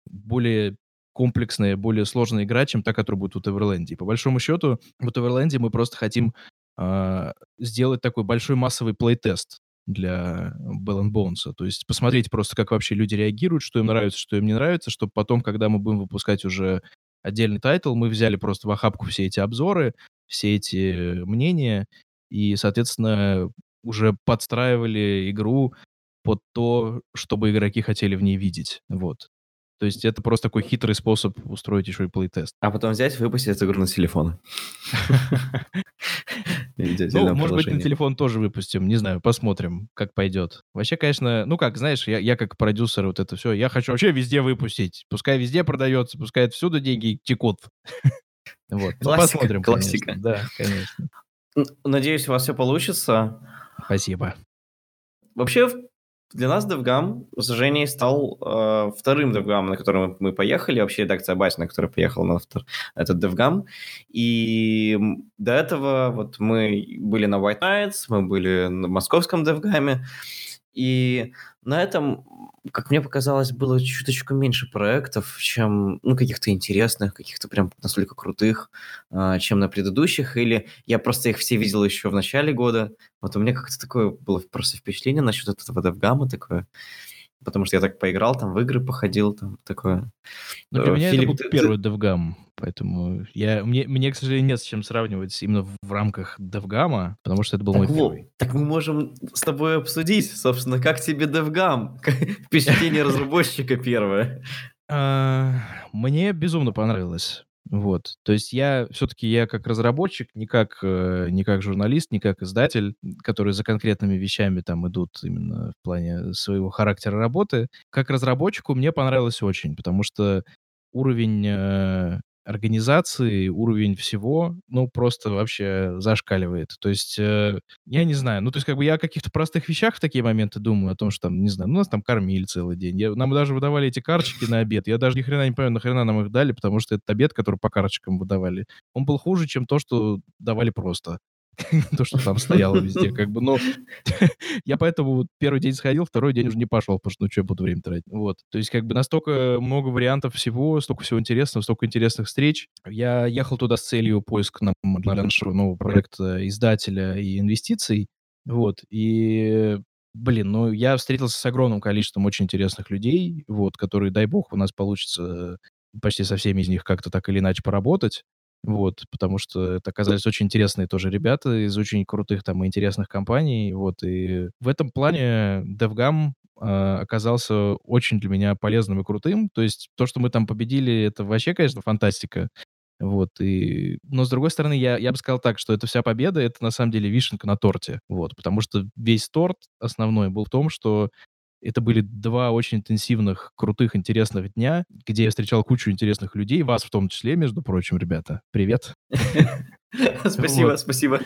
более комплексная, более сложная игра, чем та, которая будет в Эверленде. И по большому счету, в Эверленде мы просто хотим э, сделать такой большой массовый playtest для Bell Bones. То есть посмотреть просто, как вообще люди реагируют, что им нравится, что им не нравится, чтобы потом, когда мы будем выпускать уже отдельный title, мы взяли просто в охапку все эти обзоры, все эти мнения, и, соответственно, уже подстраивали игру под то, чтобы игроки хотели в ней видеть. Вот. То есть это просто такой хитрый способ устроить еще и playtest. А потом взять выпустить эту игру на телефон. Ну, может быть, на телефон тоже выпустим, не знаю, посмотрим, как пойдет. Вообще, конечно, ну как, знаешь, я, я как продюсер вот это все, я хочу вообще везде выпустить. Пускай везде продается, пускай всюду деньги текут. Вот, ну, посмотрим, классика. Да, конечно. Надеюсь, у вас все получится. Спасибо. Вообще, для нас DevGam с Женей стал э, вторым DevGam, на который мы поехали, вообще редакция Бати, на которой поехал на втор... этот DevGam. И до этого вот мы были на White Nights, мы были на московском DevGam, и на этом, как мне показалось, было чуточку меньше проектов, чем, ну, каких-то интересных, каких-то прям настолько крутых, э, чем на предыдущих, или я просто их все видел еще в начале года. Вот у меня как-то такое было просто впечатление насчет этого DevGam такое потому что я так поиграл, там в игры походил, там такое. Но для э, меня Филипп, это был ты, первый DevGam, поэтому я, мне, мне, к сожалению, нет с чем сравнивать именно в, в рамках DevGam, потому что это был так, мой первый. Так мы можем с тобой обсудить, собственно, как тебе DevGam, впечатление разработчика первое. А, мне безумно понравилось. Вот. То есть я все-таки я как разработчик, не как, э, не как журналист, не как издатель, который за конкретными вещами там идут именно в плане своего характера работы. Как разработчику мне понравилось очень, потому что уровень э, организации, уровень всего, ну, просто вообще зашкаливает. То есть, э, я не знаю, ну, то есть, как бы я о каких-то простых вещах в такие моменты думаю, о том, что там, не знаю, ну, нас там кормили целый день. Я, нам даже выдавали эти карточки на обед. Я даже ни хрена не понимаю, нахрена нам их дали, потому что этот обед, который по карточкам выдавали, он был хуже, чем то, что давали просто. то, что там стояло везде, как бы, ну, я поэтому вот первый день сходил, второй день уже не пошел, потому что, ну, что я буду время тратить, вот, то есть, как бы, настолько много вариантов всего, столько всего интересного, столько интересных встреч, я ехал туда с целью поиска на, для нашего нового проекта издателя и инвестиций, вот, и Блин, ну я встретился с огромным количеством очень интересных людей, вот, которые, дай бог, у нас получится почти со всеми из них как-то так или иначе поработать. Вот, потому что это оказались очень интересные тоже ребята из очень крутых там и интересных компаний. Вот, и в этом плане DevGam э, оказался очень для меня полезным и крутым. То есть то, что мы там победили, это вообще, конечно, фантастика. Вот, и... Но, с другой стороны, я, я бы сказал так, что эта вся победа, это на самом деле вишенка на торте. Вот, потому что весь торт основной был в том, что это были два очень интенсивных, крутых, интересных дня, где я встречал кучу интересных людей, вас в том числе, между прочим, ребята. Привет. Спасибо, спасибо.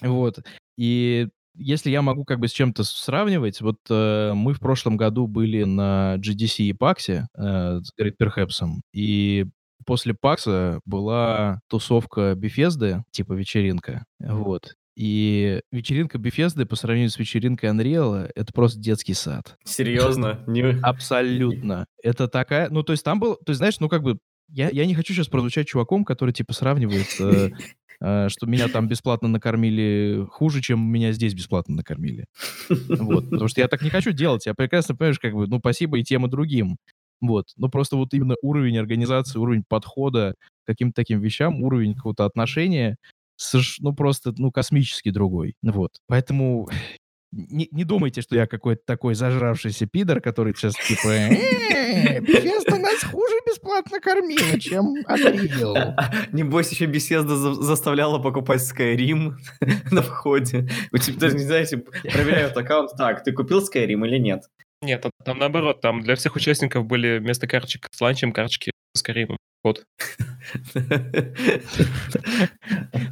Вот. И если я могу как бы с чем-то сравнивать, вот э, мы в прошлом году были на GDC и PAX э, с Great Perhaps, и после PAX была тусовка Bethesda, типа вечеринка, вот. И вечеринка Bethesda по сравнению с вечеринкой Unreal это просто детский сад. Серьезно? Абсолютно. Это такая... Ну, то есть там был... То есть, знаешь, ну, как бы... Я, я не хочу сейчас прозвучать чуваком, который, типа, сравнивает э, Э, что меня там бесплатно накормили хуже, чем меня здесь бесплатно накормили. Вот. Потому что я так не хочу делать. Я прекрасно понимаешь, как бы, ну, спасибо и тем, и другим. Вот. Но просто вот именно уровень организации, уровень подхода к каким-то таким вещам, уровень какого-то отношения, ну, просто, ну, космически другой. Вот. Поэтому не, не думайте, что я какой-то такой зажравшийся пидор, который сейчас типа «Бесеста нас хуже бесплатно кормила, чем Unreal». Небось, еще Бесезда заставляла покупать Skyrim на входе. У тебя даже, не знаете, проверяют аккаунт. Так, ты купил Skyrim или нет? Нет, там наоборот, там для всех участников были вместо карточек с ланчем карточки с Skyrim. Вот.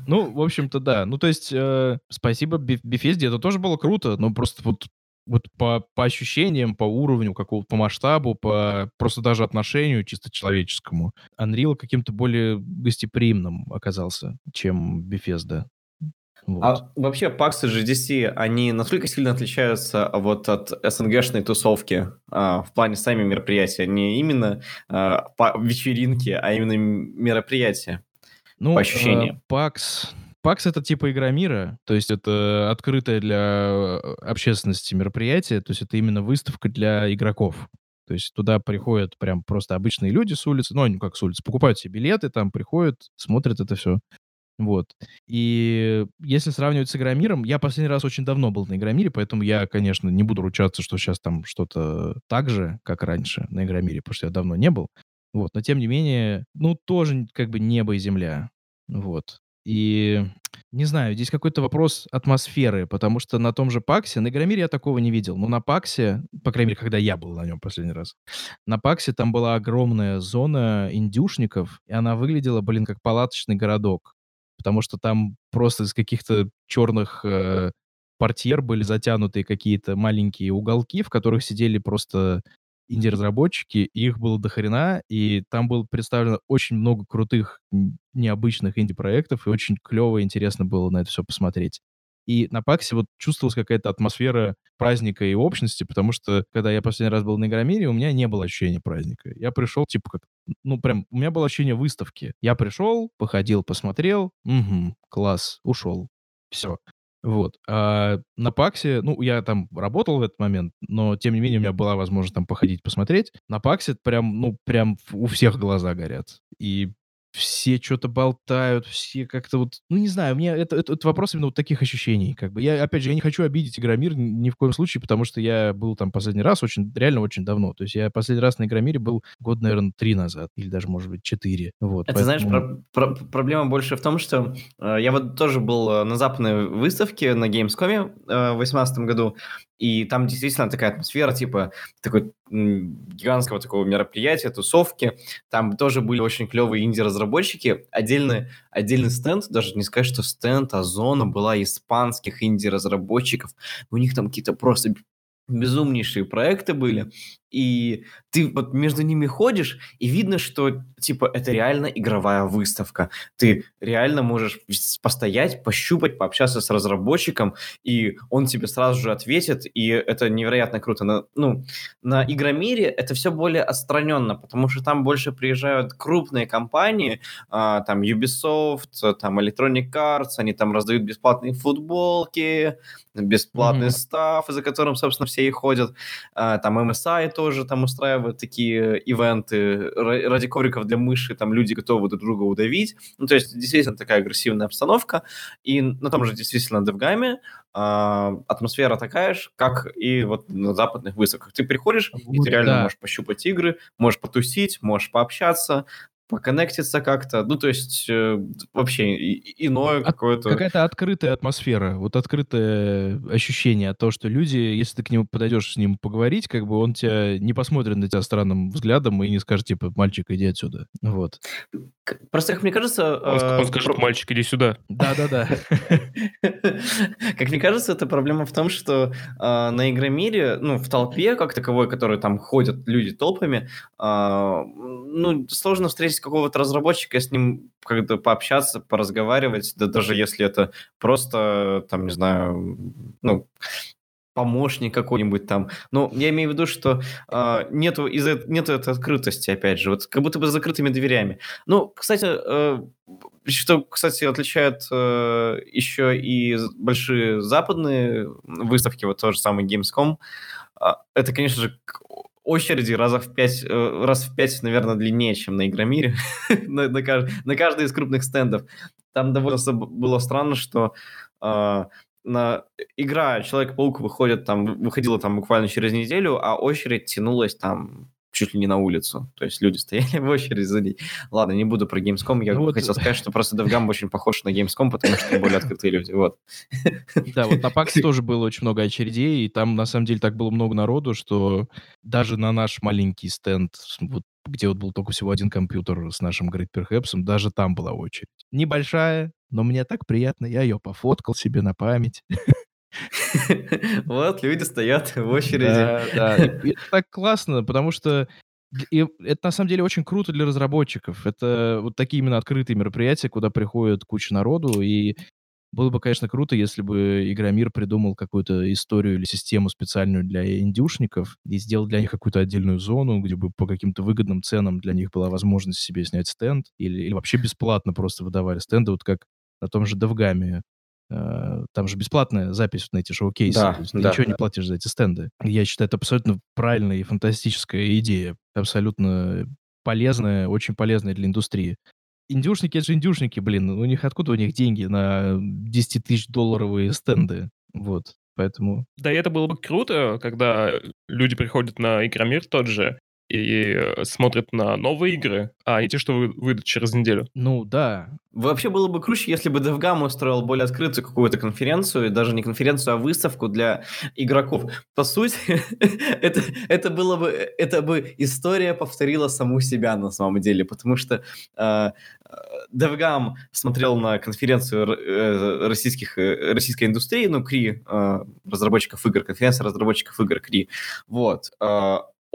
Ну, в общем-то, да. Ну, то есть, э, спасибо Bethesda, это тоже было круто, но просто вот вот по, по ощущениям, по уровню какого-то, по масштабу, по просто даже отношению чисто человеческому, Unreal каким-то более гостеприимным оказался, чем Bethesda. Вот. А вообще PAX и GDC, они насколько сильно отличаются вот от СНГшной тусовки а, в плане сами мероприятия? Не именно а, вечеринки, а именно мероприятия, ну, по ощущениям? Э, PAX, PAX это типа игра мира, то есть это открытое для э, общественности мероприятие, то есть это именно выставка для игроков. То есть туда приходят прям просто обычные люди с улицы, ну, они как с улицы, покупают себе билеты, там приходят, смотрят это все. Вот. И если сравнивать с Игромиром, я последний раз очень давно был на Игромире, поэтому я, конечно, не буду ручаться, что сейчас там что-то так же, как раньше на Игромире, потому что я давно не был. Вот. Но тем не менее, ну, тоже как бы небо и земля. Вот. И не знаю, здесь какой-то вопрос атмосферы, потому что на том же Паксе, на Игромире я такого не видел, но на Паксе, по крайней мере, когда я был на нем последний раз, на Паксе там была огромная зона индюшников, и она выглядела, блин, как палаточный городок потому что там просто из каких-то черных э, портьер были затянуты какие-то маленькие уголки, в которых сидели просто инди-разработчики, их было до хрена, и там было представлено очень много крутых, необычных инди-проектов, и очень клево и интересно было на это все посмотреть. И на Паксе вот чувствовалась какая-то атмосфера праздника и общности, потому что, когда я последний раз был на Игромире, у меня не было ощущения праздника. Я пришел, типа, как... Ну, прям, у меня было ощущение выставки. Я пришел, походил, посмотрел, угу, класс, ушел. Все. Вот. А на Паксе, ну, я там работал в этот момент, но, тем не менее, у меня была возможность там походить, посмотреть. На Паксе прям, ну, прям у всех глаза горят. И все что-то болтают, все как-то вот, ну, не знаю, мне это, это, это вопрос именно вот таких ощущений, как бы. Я, опять же, я не хочу обидеть Игромир ни в коем случае, потому что я был там последний раз очень, реально очень давно. То есть я последний раз на Игромире был год, наверное, три назад, или даже, может быть, четыре. Вот, это, поэтому... знаешь, про, про, проблема больше в том, что э, я вот тоже был э, на западной выставке на Gamescom э, в 2018 году, и там действительно такая атмосфера, типа, такой гигантского такого мероприятия, тусовки. Там тоже были очень клевые инди-разработчики. Отдельный, отдельный стенд, даже не сказать, что стенд, а зона была испанских инди-разработчиков. У них там какие-то просто безумнейшие проекты были и ты вот между ними ходишь, и видно, что, типа, это реально игровая выставка. Ты реально можешь постоять, пощупать, пообщаться с разработчиком, и он тебе сразу же ответит, и это невероятно круто. На, ну, на Игромире это все более отстраненно, потому что там больше приезжают крупные компании, а, там Ubisoft, там Electronic Arts, они там раздают бесплатные футболки, бесплатный mm-hmm. став, за которым, собственно, все и ходят. А, там MSI тоже там устраивают такие ивенты ради ковриков для мыши, там люди готовы друг друга удавить. Ну, то есть действительно такая агрессивная обстановка. И на том же действительно DevGame а, атмосфера такая же, как и вот на западных выставках. Ты приходишь, вот, и ты реально да. можешь пощупать игры, можешь потусить, можешь пообщаться, поконнектиться как-то. Ну, то есть э, вообще иное От, какое-то... Какая-то открытая атмосфера, вот открытое ощущение от того, что люди, если ты к нему подойдешь с ним поговорить, как бы он тебя не посмотрит на тебя странным взглядом и не скажет, типа, мальчик, иди отсюда. Вот. Просто, как мне кажется... Он, э, он скажет, мальчик, иди сюда. Да-да-да. Как мне кажется, это проблема в том, что э, на Игромире, ну, в толпе, как таковой, которые там ходят люди толпами, э, ну, сложно встретить есть какого-то разработчика, с ним как-то пообщаться, поразговаривать, да даже если это просто, там, не знаю, ну, помощник какой-нибудь там. Но я имею в виду, что э, нету, из нету этой открытости, опять же, вот как будто бы с закрытыми дверями. Ну, кстати, э, что, кстати, отличает э, еще и большие западные выставки, вот тот же самый Gamescom, э, это, конечно же, очереди раза в пять, э, раз в пять, наверное, длиннее, чем на Игромире, на, на, на каждый из крупных стендов. Там довольно было странно, что э, на игра Человек-паук выходит там, выходила там буквально через неделю, а очередь тянулась там чуть ли не на улицу. То есть люди стояли в очереди за ней. Ладно, не буду про Gamescom. Я ну, вот... хотел сказать, что просто DevGam очень похож на Gamescom, потому что более открытые люди. Вот. Да, вот на PAX тоже было очень много очередей, и там на самом деле так было много народу, что даже на наш маленький стенд, вот где вот был только всего один компьютер с нашим Great Perhaps, даже там была очередь. Небольшая, но мне так приятно, я ее пофоткал себе на память. Вот, люди стоят в очереди. Это так классно, потому что это на самом деле очень круто для разработчиков. Это вот такие именно открытые мероприятия, куда приходит куча народу, и было бы, конечно, круто, если бы Игромир придумал какую-то историю или систему специальную для индюшников и сделал для них какую-то отдельную зону, где бы по каким-то выгодным ценам для них была возможность себе снять стенд или, или вообще бесплатно просто выдавали стенды, вот как на том же Девгаме. Э, там же бесплатная запись на эти шоу-кейсы. Да, ты да, ничего да. не платишь за эти стенды. Я считаю, это абсолютно правильная и фантастическая идея. Абсолютно полезная, очень полезная для индустрии. Индюшники — это же индюшники, блин. У них откуда у них деньги на 10 тысяч долларовые стенды? Вот. Поэтому... Да, и это было бы круто, когда люди приходят на Игромир тот же, и э, смотрят на новые игры, а не те, что выйдут через неделю. Ну, да. Вообще было бы круче, если бы DevGam устроил более открытую какую-то конференцию, даже не конференцию, а выставку для игроков. По сути, это, это было бы, это бы история повторила саму себя на самом деле, потому что э, DevGam смотрел на конференцию э, российских, э, российской индустрии, ну, КРИ, э, разработчиков игр, конференция разработчиков игр КРИ, вот,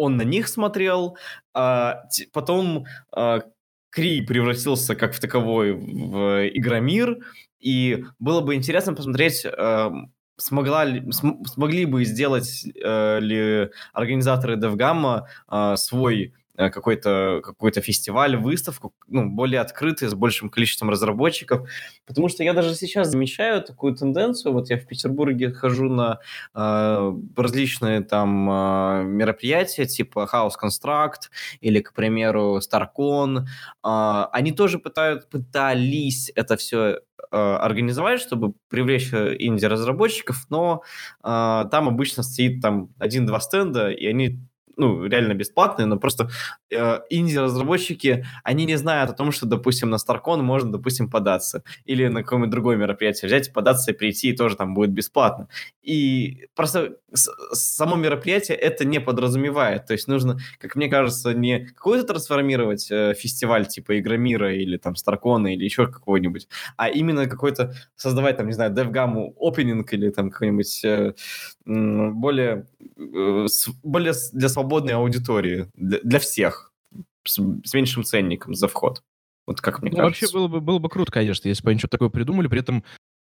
он на них смотрел, а потом а, Кри превратился как в таковой в Игромир, и было бы интересно посмотреть, а, смогла ли, см, смогли бы сделать а, ли организаторы DevGamma а, свой Э, какой-то какой фестиваль, выставку, ну, более открытый, с большим количеством разработчиков. Потому что я даже сейчас замечаю такую тенденцию. Вот я в Петербурге хожу на э, различные там э, мероприятия, типа House Construct или, к примеру, StarCon. Э, они тоже пытают, пытались это все э, организовать, чтобы привлечь э, инди-разработчиков, но э, там обычно стоит там один-два стенда, и они ну, реально бесплатные, но просто э, инди-разработчики, они не знают о том, что, допустим, на StarCon можно, допустим, податься. Или на какое-нибудь другое мероприятие взять, податься и прийти, и тоже там будет бесплатно. И просто само мероприятие это не подразумевает. То есть нужно, как мне кажется, не какой-то трансформировать э, фестиваль типа Игромира или там Старкона или еще какой-нибудь, а именно какой-то создавать там, не знаю, DevGam Opening или там какой-нибудь э, более, э, более для свободной аудитории, для, для всех, с, с меньшим ценником за вход. Вот как мне ну, кажется. Вообще было бы, было бы круто, конечно, если бы они что-то такое придумали, при этом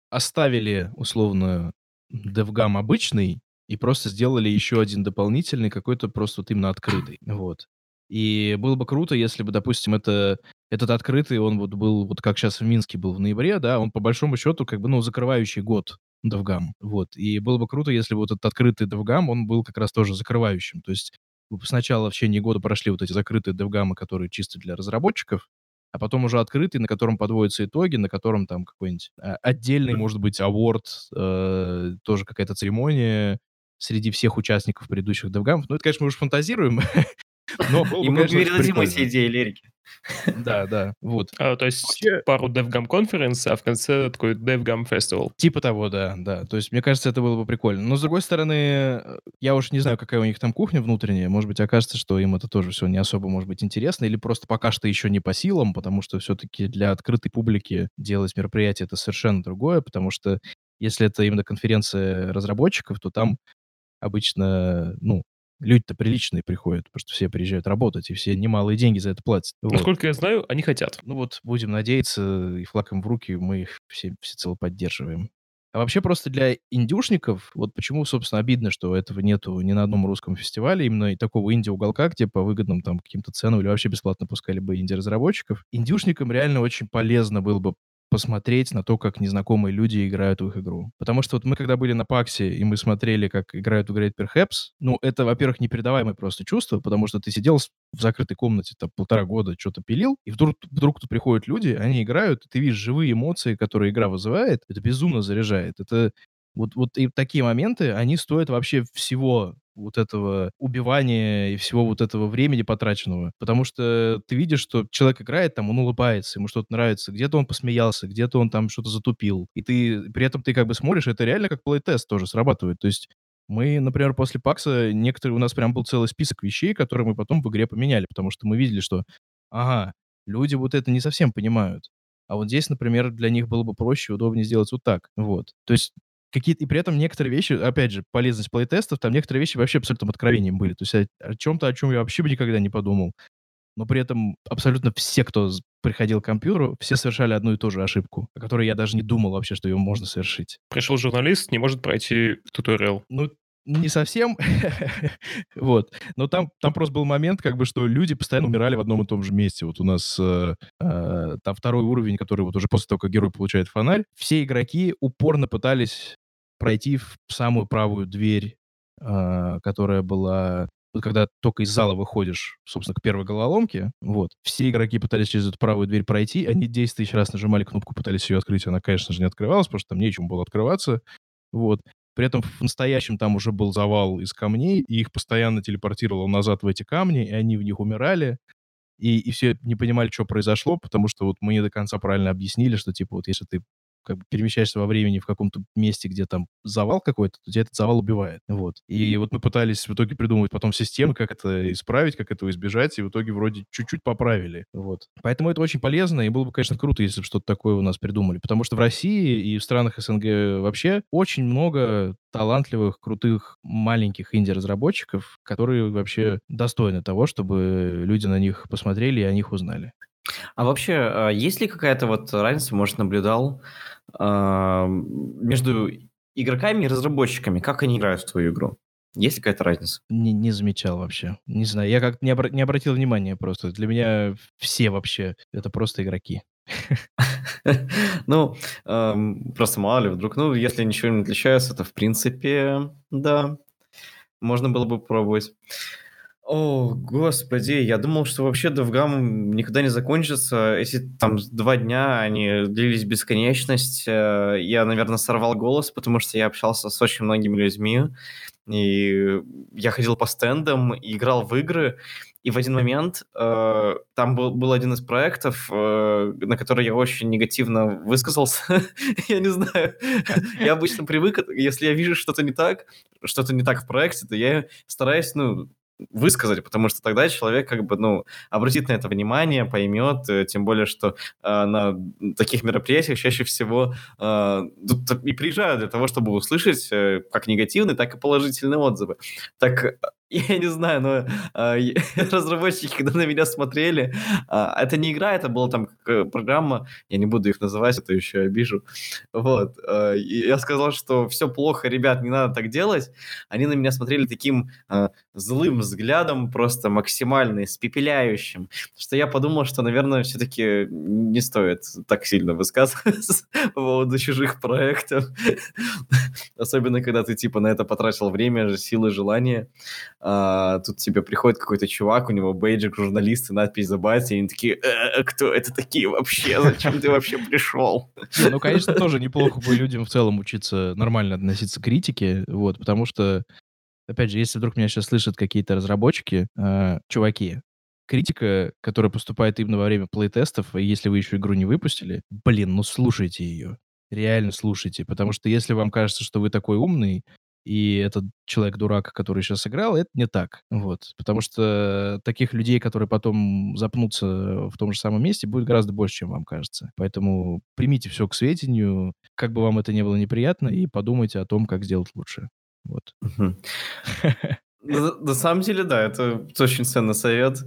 оставили условно DevGam обычный, и просто сделали еще один дополнительный, какой-то просто вот именно открытый. Вот. И было бы круто, если бы, допустим, это, этот открытый, он вот был, вот как сейчас в Минске был в ноябре, да, он по большому счету как бы, ну, закрывающий год DevGam. Вот. И было бы круто, если бы вот этот открытый DevGam, он был как раз тоже закрывающим. То есть сначала в течение года прошли вот эти закрытые DevGam, которые чисто для разработчиков, а потом уже открытый, на котором подводятся итоги, на котором там какой-нибудь а, отдельный, может быть, award, э, тоже какая-то церемония среди всех участников предыдущих DevGam. Ну, это, конечно, мы уже фантазируем, но было бы, И мы передадим эти идеи Лерике. Да, да, вот. А, то есть Вообще... пару DevGam Conference, а в конце такой DevGam Festival. Типа того, да, да. То есть мне кажется, это было бы прикольно. Но с другой стороны, я уж не знаю, какая у них там кухня внутренняя. Может быть, окажется, что им это тоже все не особо может быть интересно, или просто пока что еще не по силам, потому что все-таки для открытой публики делать мероприятие это совершенно другое, потому что если это именно конференция разработчиков, то там обычно, ну, люди-то приличные приходят, потому что все приезжают работать, и все немалые деньги за это платят. Вот. Насколько я знаю, они хотят. Ну вот, будем надеяться, и флаг им в руки, мы их все всецело поддерживаем. А вообще просто для индюшников, вот почему, собственно, обидно, что этого нету ни на одном русском фестивале, именно и такого инди-уголка, где по выгодным там каким-то ценам или вообще бесплатно пускали бы инди-разработчиков. Индюшникам реально очень полезно было бы посмотреть на то, как незнакомые люди играют в их игру. Потому что вот мы когда были на Паксе, и мы смотрели, как играют в Great Perhaps, ну, это, во-первых, непередаваемое просто чувство, потому что ты сидел в закрытой комнате там полтора года, что-то пилил, и вдруг, вдруг тут приходят люди, они играют, и ты видишь живые эмоции, которые игра вызывает, это безумно заряжает. Это вот, вот и такие моменты, они стоят вообще всего вот этого убивания и всего вот этого времени потраченного. Потому что ты видишь, что человек играет, там, он улыбается, ему что-то нравится, где-то он посмеялся, где-то он там что-то затупил. И ты при этом ты как бы смотришь, это реально как плей-тест тоже срабатывает. То есть мы, например, после Пакса, некоторые, у нас прям был целый список вещей, которые мы потом в игре поменяли, потому что мы видели, что, ага, люди вот это не совсем понимают. А вот здесь, например, для них было бы проще и удобнее сделать вот так. Вот. То есть какие-то, и при этом некоторые вещи, опять же, полезность плейтестов, там некоторые вещи вообще абсолютно откровением были. То есть о, о чем-то, о чем я вообще бы никогда не подумал. Но при этом абсолютно все, кто приходил к компьютеру, все совершали одну и ту же ошибку, о которой я даже не думал вообще, что ее можно совершить. Пришел журналист, не может пройти туториал. Ну, не совсем, вот. Но там, там просто был момент, как бы, что люди постоянно умирали в одном и том же месте. Вот у нас э, э, там второй уровень, который вот уже после того, как герой получает фонарь, все игроки упорно пытались пройти в самую правую дверь, э, которая была вот когда только из зала выходишь, собственно, к первой головоломке, вот, все игроки пытались через эту правую дверь пройти, они 10 тысяч раз нажимали кнопку, пытались ее открыть, она, конечно же, не открывалась, потому что там нечем было открываться, вот. При этом в настоящем там уже был завал из камней, и их постоянно телепортировало назад в эти камни, и они в них умирали. И, и все не понимали, что произошло, потому что вот мы не до конца правильно объяснили, что, типа, вот если ты как бы перемещаешься во времени в каком-то месте, где там завал какой-то, то тебя этот завал убивает. Вот. И вот мы пытались в итоге придумать потом систему, как это исправить, как этого избежать, и в итоге вроде чуть-чуть поправили. Вот. Поэтому это очень полезно, и было бы, конечно, круто, если бы что-то такое у нас придумали. Потому что в России и в странах СНГ вообще очень много талантливых, крутых, маленьких инди-разработчиков, которые вообще достойны того, чтобы люди на них посмотрели и о них узнали. А вообще, а, есть ли какая-то вот разница, может, наблюдал а, между игроками и разработчиками? Как они играют в твою игру? Есть ли какая-то разница? Не, не замечал вообще. Не знаю, я как-то не, обра- не обратил внимания просто. Для меня все вообще это просто игроки. Ну, просто мало ли, вдруг, ну, если ничего не отличается, то, в принципе, да, можно было бы попробовать. О, господи, я думал, что вообще DevGam никогда не закончится. Эти там два дня, они длились бесконечность. Э, я, наверное, сорвал голос, потому что я общался с очень многими людьми. И я ходил по стендам, играл в игры. И в один момент э, там был, был один из проектов, э, на который я очень негативно высказался. я не знаю. я обычно привык, если я вижу что-то не так, что-то не так в проекте, то я стараюсь, ну, высказать, потому что тогда человек как бы, ну, обратит на это внимание, поймет, э, тем более, что э, на таких мероприятиях чаще всего э, и приезжают для того, чтобы услышать э, как негативные, так и положительные отзывы. Так я не знаю, но э, разработчики, когда на меня смотрели, э, это не игра, это была там программа, я не буду их называть, это еще обижу. Вот. Э, я сказал, что все плохо, ребят, не надо так делать. Они на меня смотрели таким э, злым взглядом, просто максимально испепеляющим, что я подумал, что, наверное, все-таки не стоит так сильно высказываться по поводу чужих проектов. Особенно, когда ты, типа, на это потратил время, силы, желание а, тут тебе приходит какой-то чувак, у него бейджик журналисты, надпись за и они такие, э, кто это такие вообще, зачем ты вообще пришел? Ну, конечно, тоже неплохо бы людям в целом учиться нормально относиться к критике, вот, потому что, опять же, если вдруг меня сейчас слышат какие-то разработчики, э, чуваки, критика, которая поступает именно во время плейтестов, и если вы еще игру не выпустили, блин, ну слушайте ее. Реально слушайте, потому что если вам кажется, что вы такой умный, и этот человек-дурак, который сейчас играл, это не так. Вот. Потому что таких людей, которые потом запнутся в том же самом месте, будет гораздо больше, чем вам кажется. Поэтому примите все к сведению, как бы вам это не было неприятно, и подумайте о том, как сделать лучше. Вот. На, на самом деле, да, это очень ценный совет.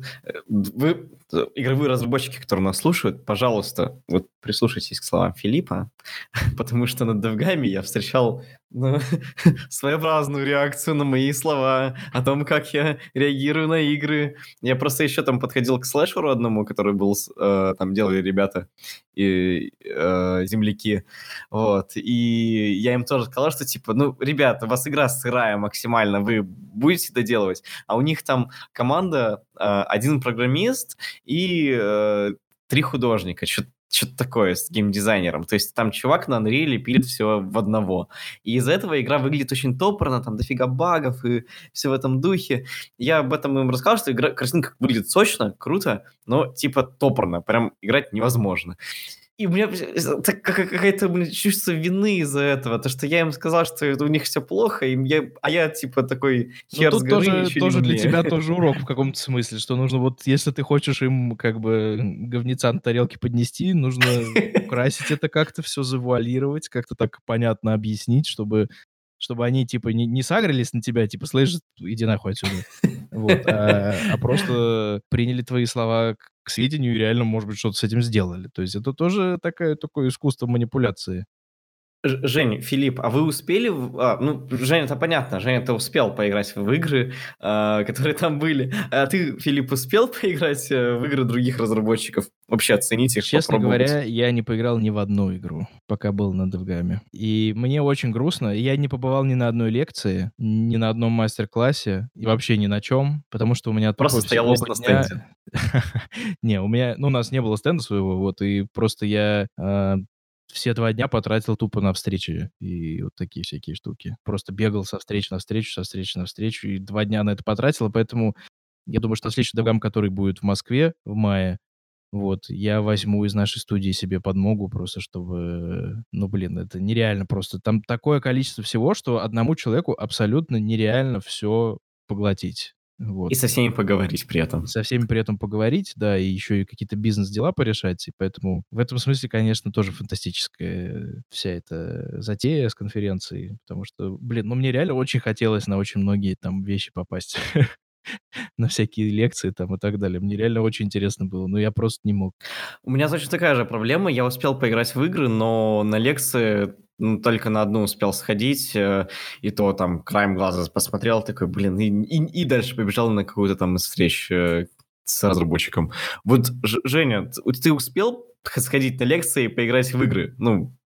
Вы, игровые разработчики, которые нас слушают, пожалуйста, вот прислушайтесь к словам Филиппа, потому что над DevGami я встречал своеобразную реакцию на мои слова, о том, как я реагирую на игры. Я просто еще там подходил к слэшеру одному, который был, э, там делали ребята, и э, земляки, вот, и я им тоже сказал, что типа, ну, ребята, у вас игра сырая максимально, вы будете доделывать, а у них там команда, э, один программист и э, три художника, что что-то такое с геймдизайнером. То есть там чувак на Unreal пилит все в одного. И из-за этого игра выглядит очень топорно, там дофига багов и все в этом духе. Я об этом им рассказал, что игра, картинка выглядит сочно, круто, но типа топорно, прям играть невозможно. И у меня какая-то чувство вины из-за этого, то что я им сказал, что у них все плохо, и я, а я типа такой хер ну, с горы, тоже, тоже для тебя тоже урок в каком-то смысле, что нужно вот, если ты хочешь им как бы говнеца на тарелке поднести, нужно украсить это как-то, все завуалировать, как-то так понятно объяснить, чтобы чтобы они, типа, не, не сагрились на тебя, типа, слышь, иди нахуй отсюда. Вот, а, а просто приняли твои слова к сведению и реально, может быть, что-то с этим сделали. То есть это тоже такое, такое искусство манипуляции. Жень, Филипп, а вы успели... А, ну, Женя, это понятно, Женя, ты успел поиграть в игры, а, которые там были. А ты, Филипп, успел поиграть э, в игры других разработчиков? Вообще оценить их, Честно говоря, я не поиграл ни в одну игру, пока был на Девгаме. И мне очень грустно. Я не побывал ни на одной лекции, ни на одном мастер-классе, и вообще ни на чем, потому что у меня... Просто стоял на стенде. Не, у меня... Ну, у нас не было стенда своего, вот, и просто я а, все два дня потратил тупо на встречи и вот такие всякие штуки. Просто бегал со встречи на встречу, со встречи на встречу, и два дня на это потратил, поэтому я думаю, что следующий догам, который будет в Москве в мае, вот, я возьму из нашей студии себе подмогу просто, чтобы... Ну, блин, это нереально просто. Там такое количество всего, что одному человеку абсолютно нереально все поглотить. Вот. И со всеми поговорить при этом. Со всеми при этом поговорить, да, и еще и какие-то бизнес-дела порешать. И поэтому в этом смысле, конечно, тоже фантастическая вся эта затея с конференцией. Потому что, блин, ну мне реально очень хотелось на очень многие там вещи попасть. на всякие лекции там и так далее. Мне реально очень интересно было, но я просто не мог. У меня точно такая же проблема. Я успел поиграть в игры, но на лекции ну, только на одну успел сходить, э, и то там краем глаза посмотрел, такой, блин, и, и, и дальше побежал на какую-то там встреч э, с разработчиком. Вот, Женя, ты успел сходить на лекции и поиграть в игры? Ну,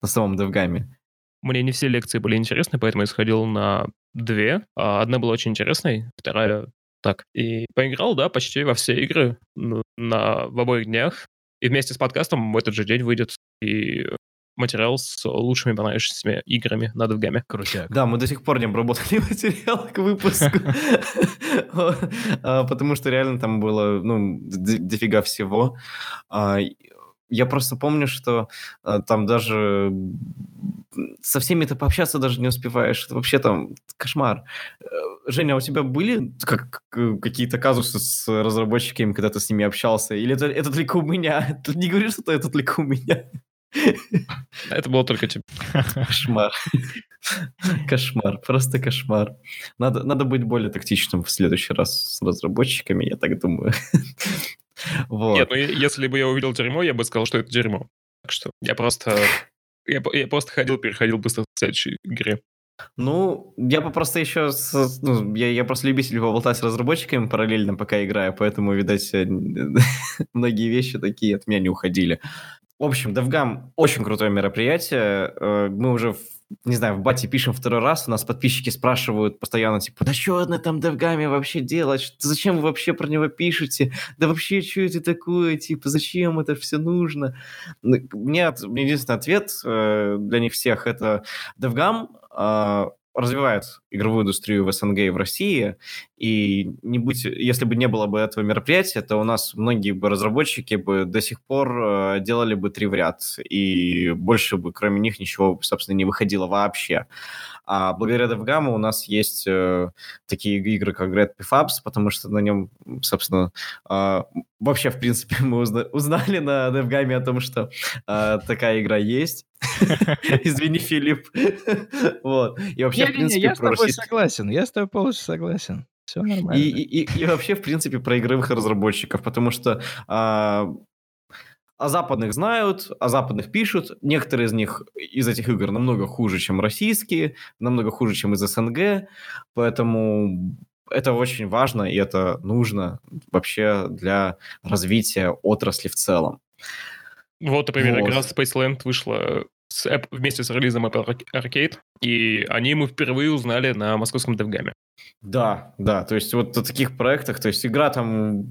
на самом девгаме? Мне не все лекции были интересны, поэтому я сходил на две. А одна была очень интересной, вторая так. И поиграл, да, почти во все игры на, в обоих днях. И вместе с подкастом в этот же день выйдет и материал с лучшими понравившимися играми на DevGame. Крутяк. Да, мы до сих пор не обработали материал к выпуску, а, потому что реально там было, ну, дофига всего. Я просто помню, что а, там даже со всеми ты пообщаться даже не успеваешь. Это вообще там кошмар. Э, Женя, а у тебя были как, какие-то казусы с разработчиками, когда ты с ними общался? Или это, это только у меня? Ты не говоришь, что это только у меня? Это было только тебе. Кошмар. Кошмар, просто кошмар. Надо, надо быть более тактичным в следующий раз с разработчиками, я так думаю. Вот. Нет, ну если бы я увидел дерьмо, я бы сказал, что это дерьмо. Так что я просто... Я, я просто ходил, переходил быстро к следующей игре. Ну, я просто еще... С, ну, я, я просто любитель поболтать с разработчиками параллельно, пока играю, поэтому, видать, многие вещи такие от меня не уходили. В общем, DevGam очень крутое мероприятие. Э, мы уже, не знаю, в бате пишем второй раз, у нас подписчики спрашивают постоянно, типа, да что на там DevGam вообще делать? Зачем вы вообще про него пишете? Да вообще, что это такое? Типа, зачем это все нужно? Мне единственный ответ э, для них всех это DevGam развивает игровую индустрию в СНГ и в России, и не будь, если бы не было бы этого мероприятия, то у нас многие бы разработчики бы до сих пор э, делали бы три в ряд, и больше бы кроме них ничего, собственно, не выходило вообще. А благодаря DevGam у нас есть э, такие игры, как Red Prefabs, потому что на нем, собственно, э, вообще, в принципе, мы узна- узнали на DevGam о том, что э, такая игра есть. Извини, Филипп. Вот. И вообще, в принципе, я с тобой согласен. Я с тобой полностью согласен. Все нормально. И, и, и, и вообще, в принципе, про игровых разработчиков, потому что а, о западных знают, о западных пишут. Некоторые из них, из этих игр, намного хуже, чем российские, намного хуже, чем из СНГ. Поэтому это очень важно, и это нужно вообще для развития отрасли в целом. Вот, например, вот. игра Spaceland вышла с, вместе с релизом Apple Arcade, и они мы впервые узнали на московском DevGame. Да, да, то есть вот о таких проектах, то есть игра там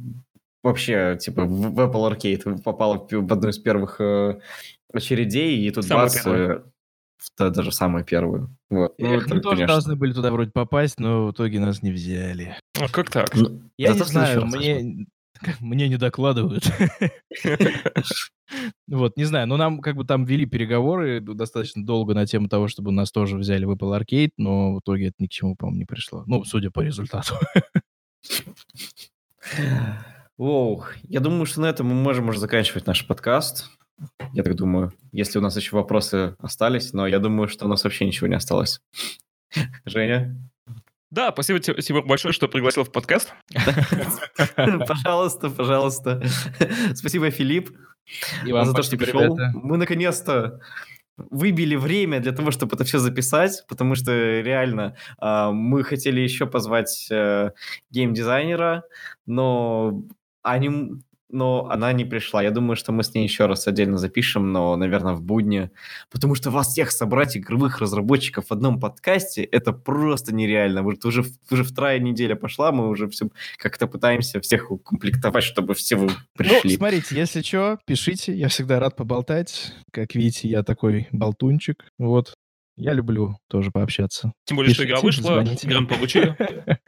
вообще, типа, в Apple Arcade попала в одну из первых э, очередей, и тут Самый бац, э, в даже самую первую. Вот. Ну, Эх, мы тоже конечно. должны были туда вроде попасть, но в итоге нас не взяли. А как так? Ну, Я не знаю, мне, мне не докладывают. Вот, не знаю, но нам как бы там вели переговоры достаточно долго на тему того, чтобы нас тоже взяли в Apple Arcade, но в итоге это ни к чему, по-моему, не пришло. Ну, судя по результату. Воу, я думаю, что на этом мы можем уже заканчивать наш подкаст. Я так думаю, если у нас еще вопросы остались, но я думаю, что у нас вообще ничего не осталось. Женя? Да, спасибо тебе большое, что пригласил в подкаст. Пожалуйста, пожалуйста. Спасибо, Филипп, И вам за то, что пришел. Мы наконец-то выбили время для того, чтобы это все записать, потому что реально а, мы хотели еще позвать э, геймдизайнера, но они но она не пришла. Я думаю, что мы с ней еще раз отдельно запишем, но, наверное, в будни. Потому что вас всех собрать игровых разработчиков в одном подкасте, это просто нереально. Вот уже, уже вторая неделя пошла, мы уже все как-то пытаемся всех укомплектовать, чтобы все вы пришли. Ну, смотрите, если что, пишите, я всегда рад поболтать. Как видите, я такой болтунчик. Вот. Я люблю тоже пообщаться. Тем более, Пишите, что игра вышла, грант получили.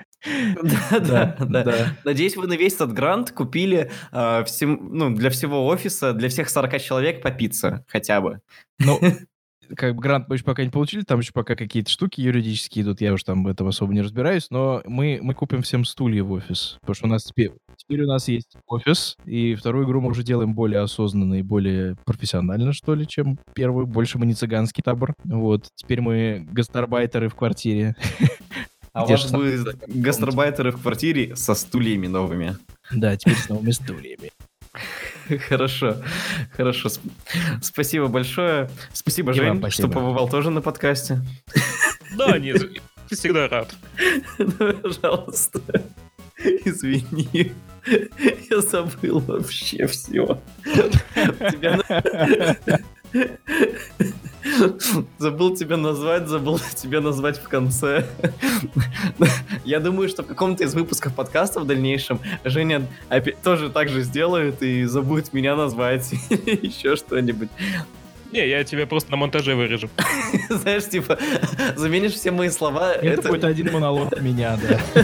Да, да, да. Надеюсь, вы на весь этот грант купили а, ну, для всего офиса, для всех 40 человек по пицце хотя бы. Ну, как бы грант мы еще пока не получили, там еще пока какие-то штуки юридические идут, я уж там в этом особо не разбираюсь, но мы, мы купим всем стулья в офис, потому что у нас теперь, теперь у нас есть офис, и вторую игру мы уже делаем более осознанно и более профессионально, что ли, чем первую. Больше мы не цыганский табор. Вот. Теперь мы гастарбайтеры в квартире. А вот вы гастарбайтеры в квартире со стульями новыми. Да, теперь с новыми стульями. Хорошо, хорошо. Спасибо большое. Спасибо, Жень, спасибо. что побывал тоже на подкасте. Да, нет, всегда рад. Ну, пожалуйста, извини. Я забыл вообще все. Забыл тебя назвать, забыл тебя назвать в конце. Я думаю, что в каком-то из выпусков подкаста в дальнейшем Женя тоже так же сделает и забудет меня назвать или еще что-нибудь. Не, я тебя просто на монтаже вырежу. Знаешь, типа, заменишь все мои слова. Это, это будет один монолог меня, да.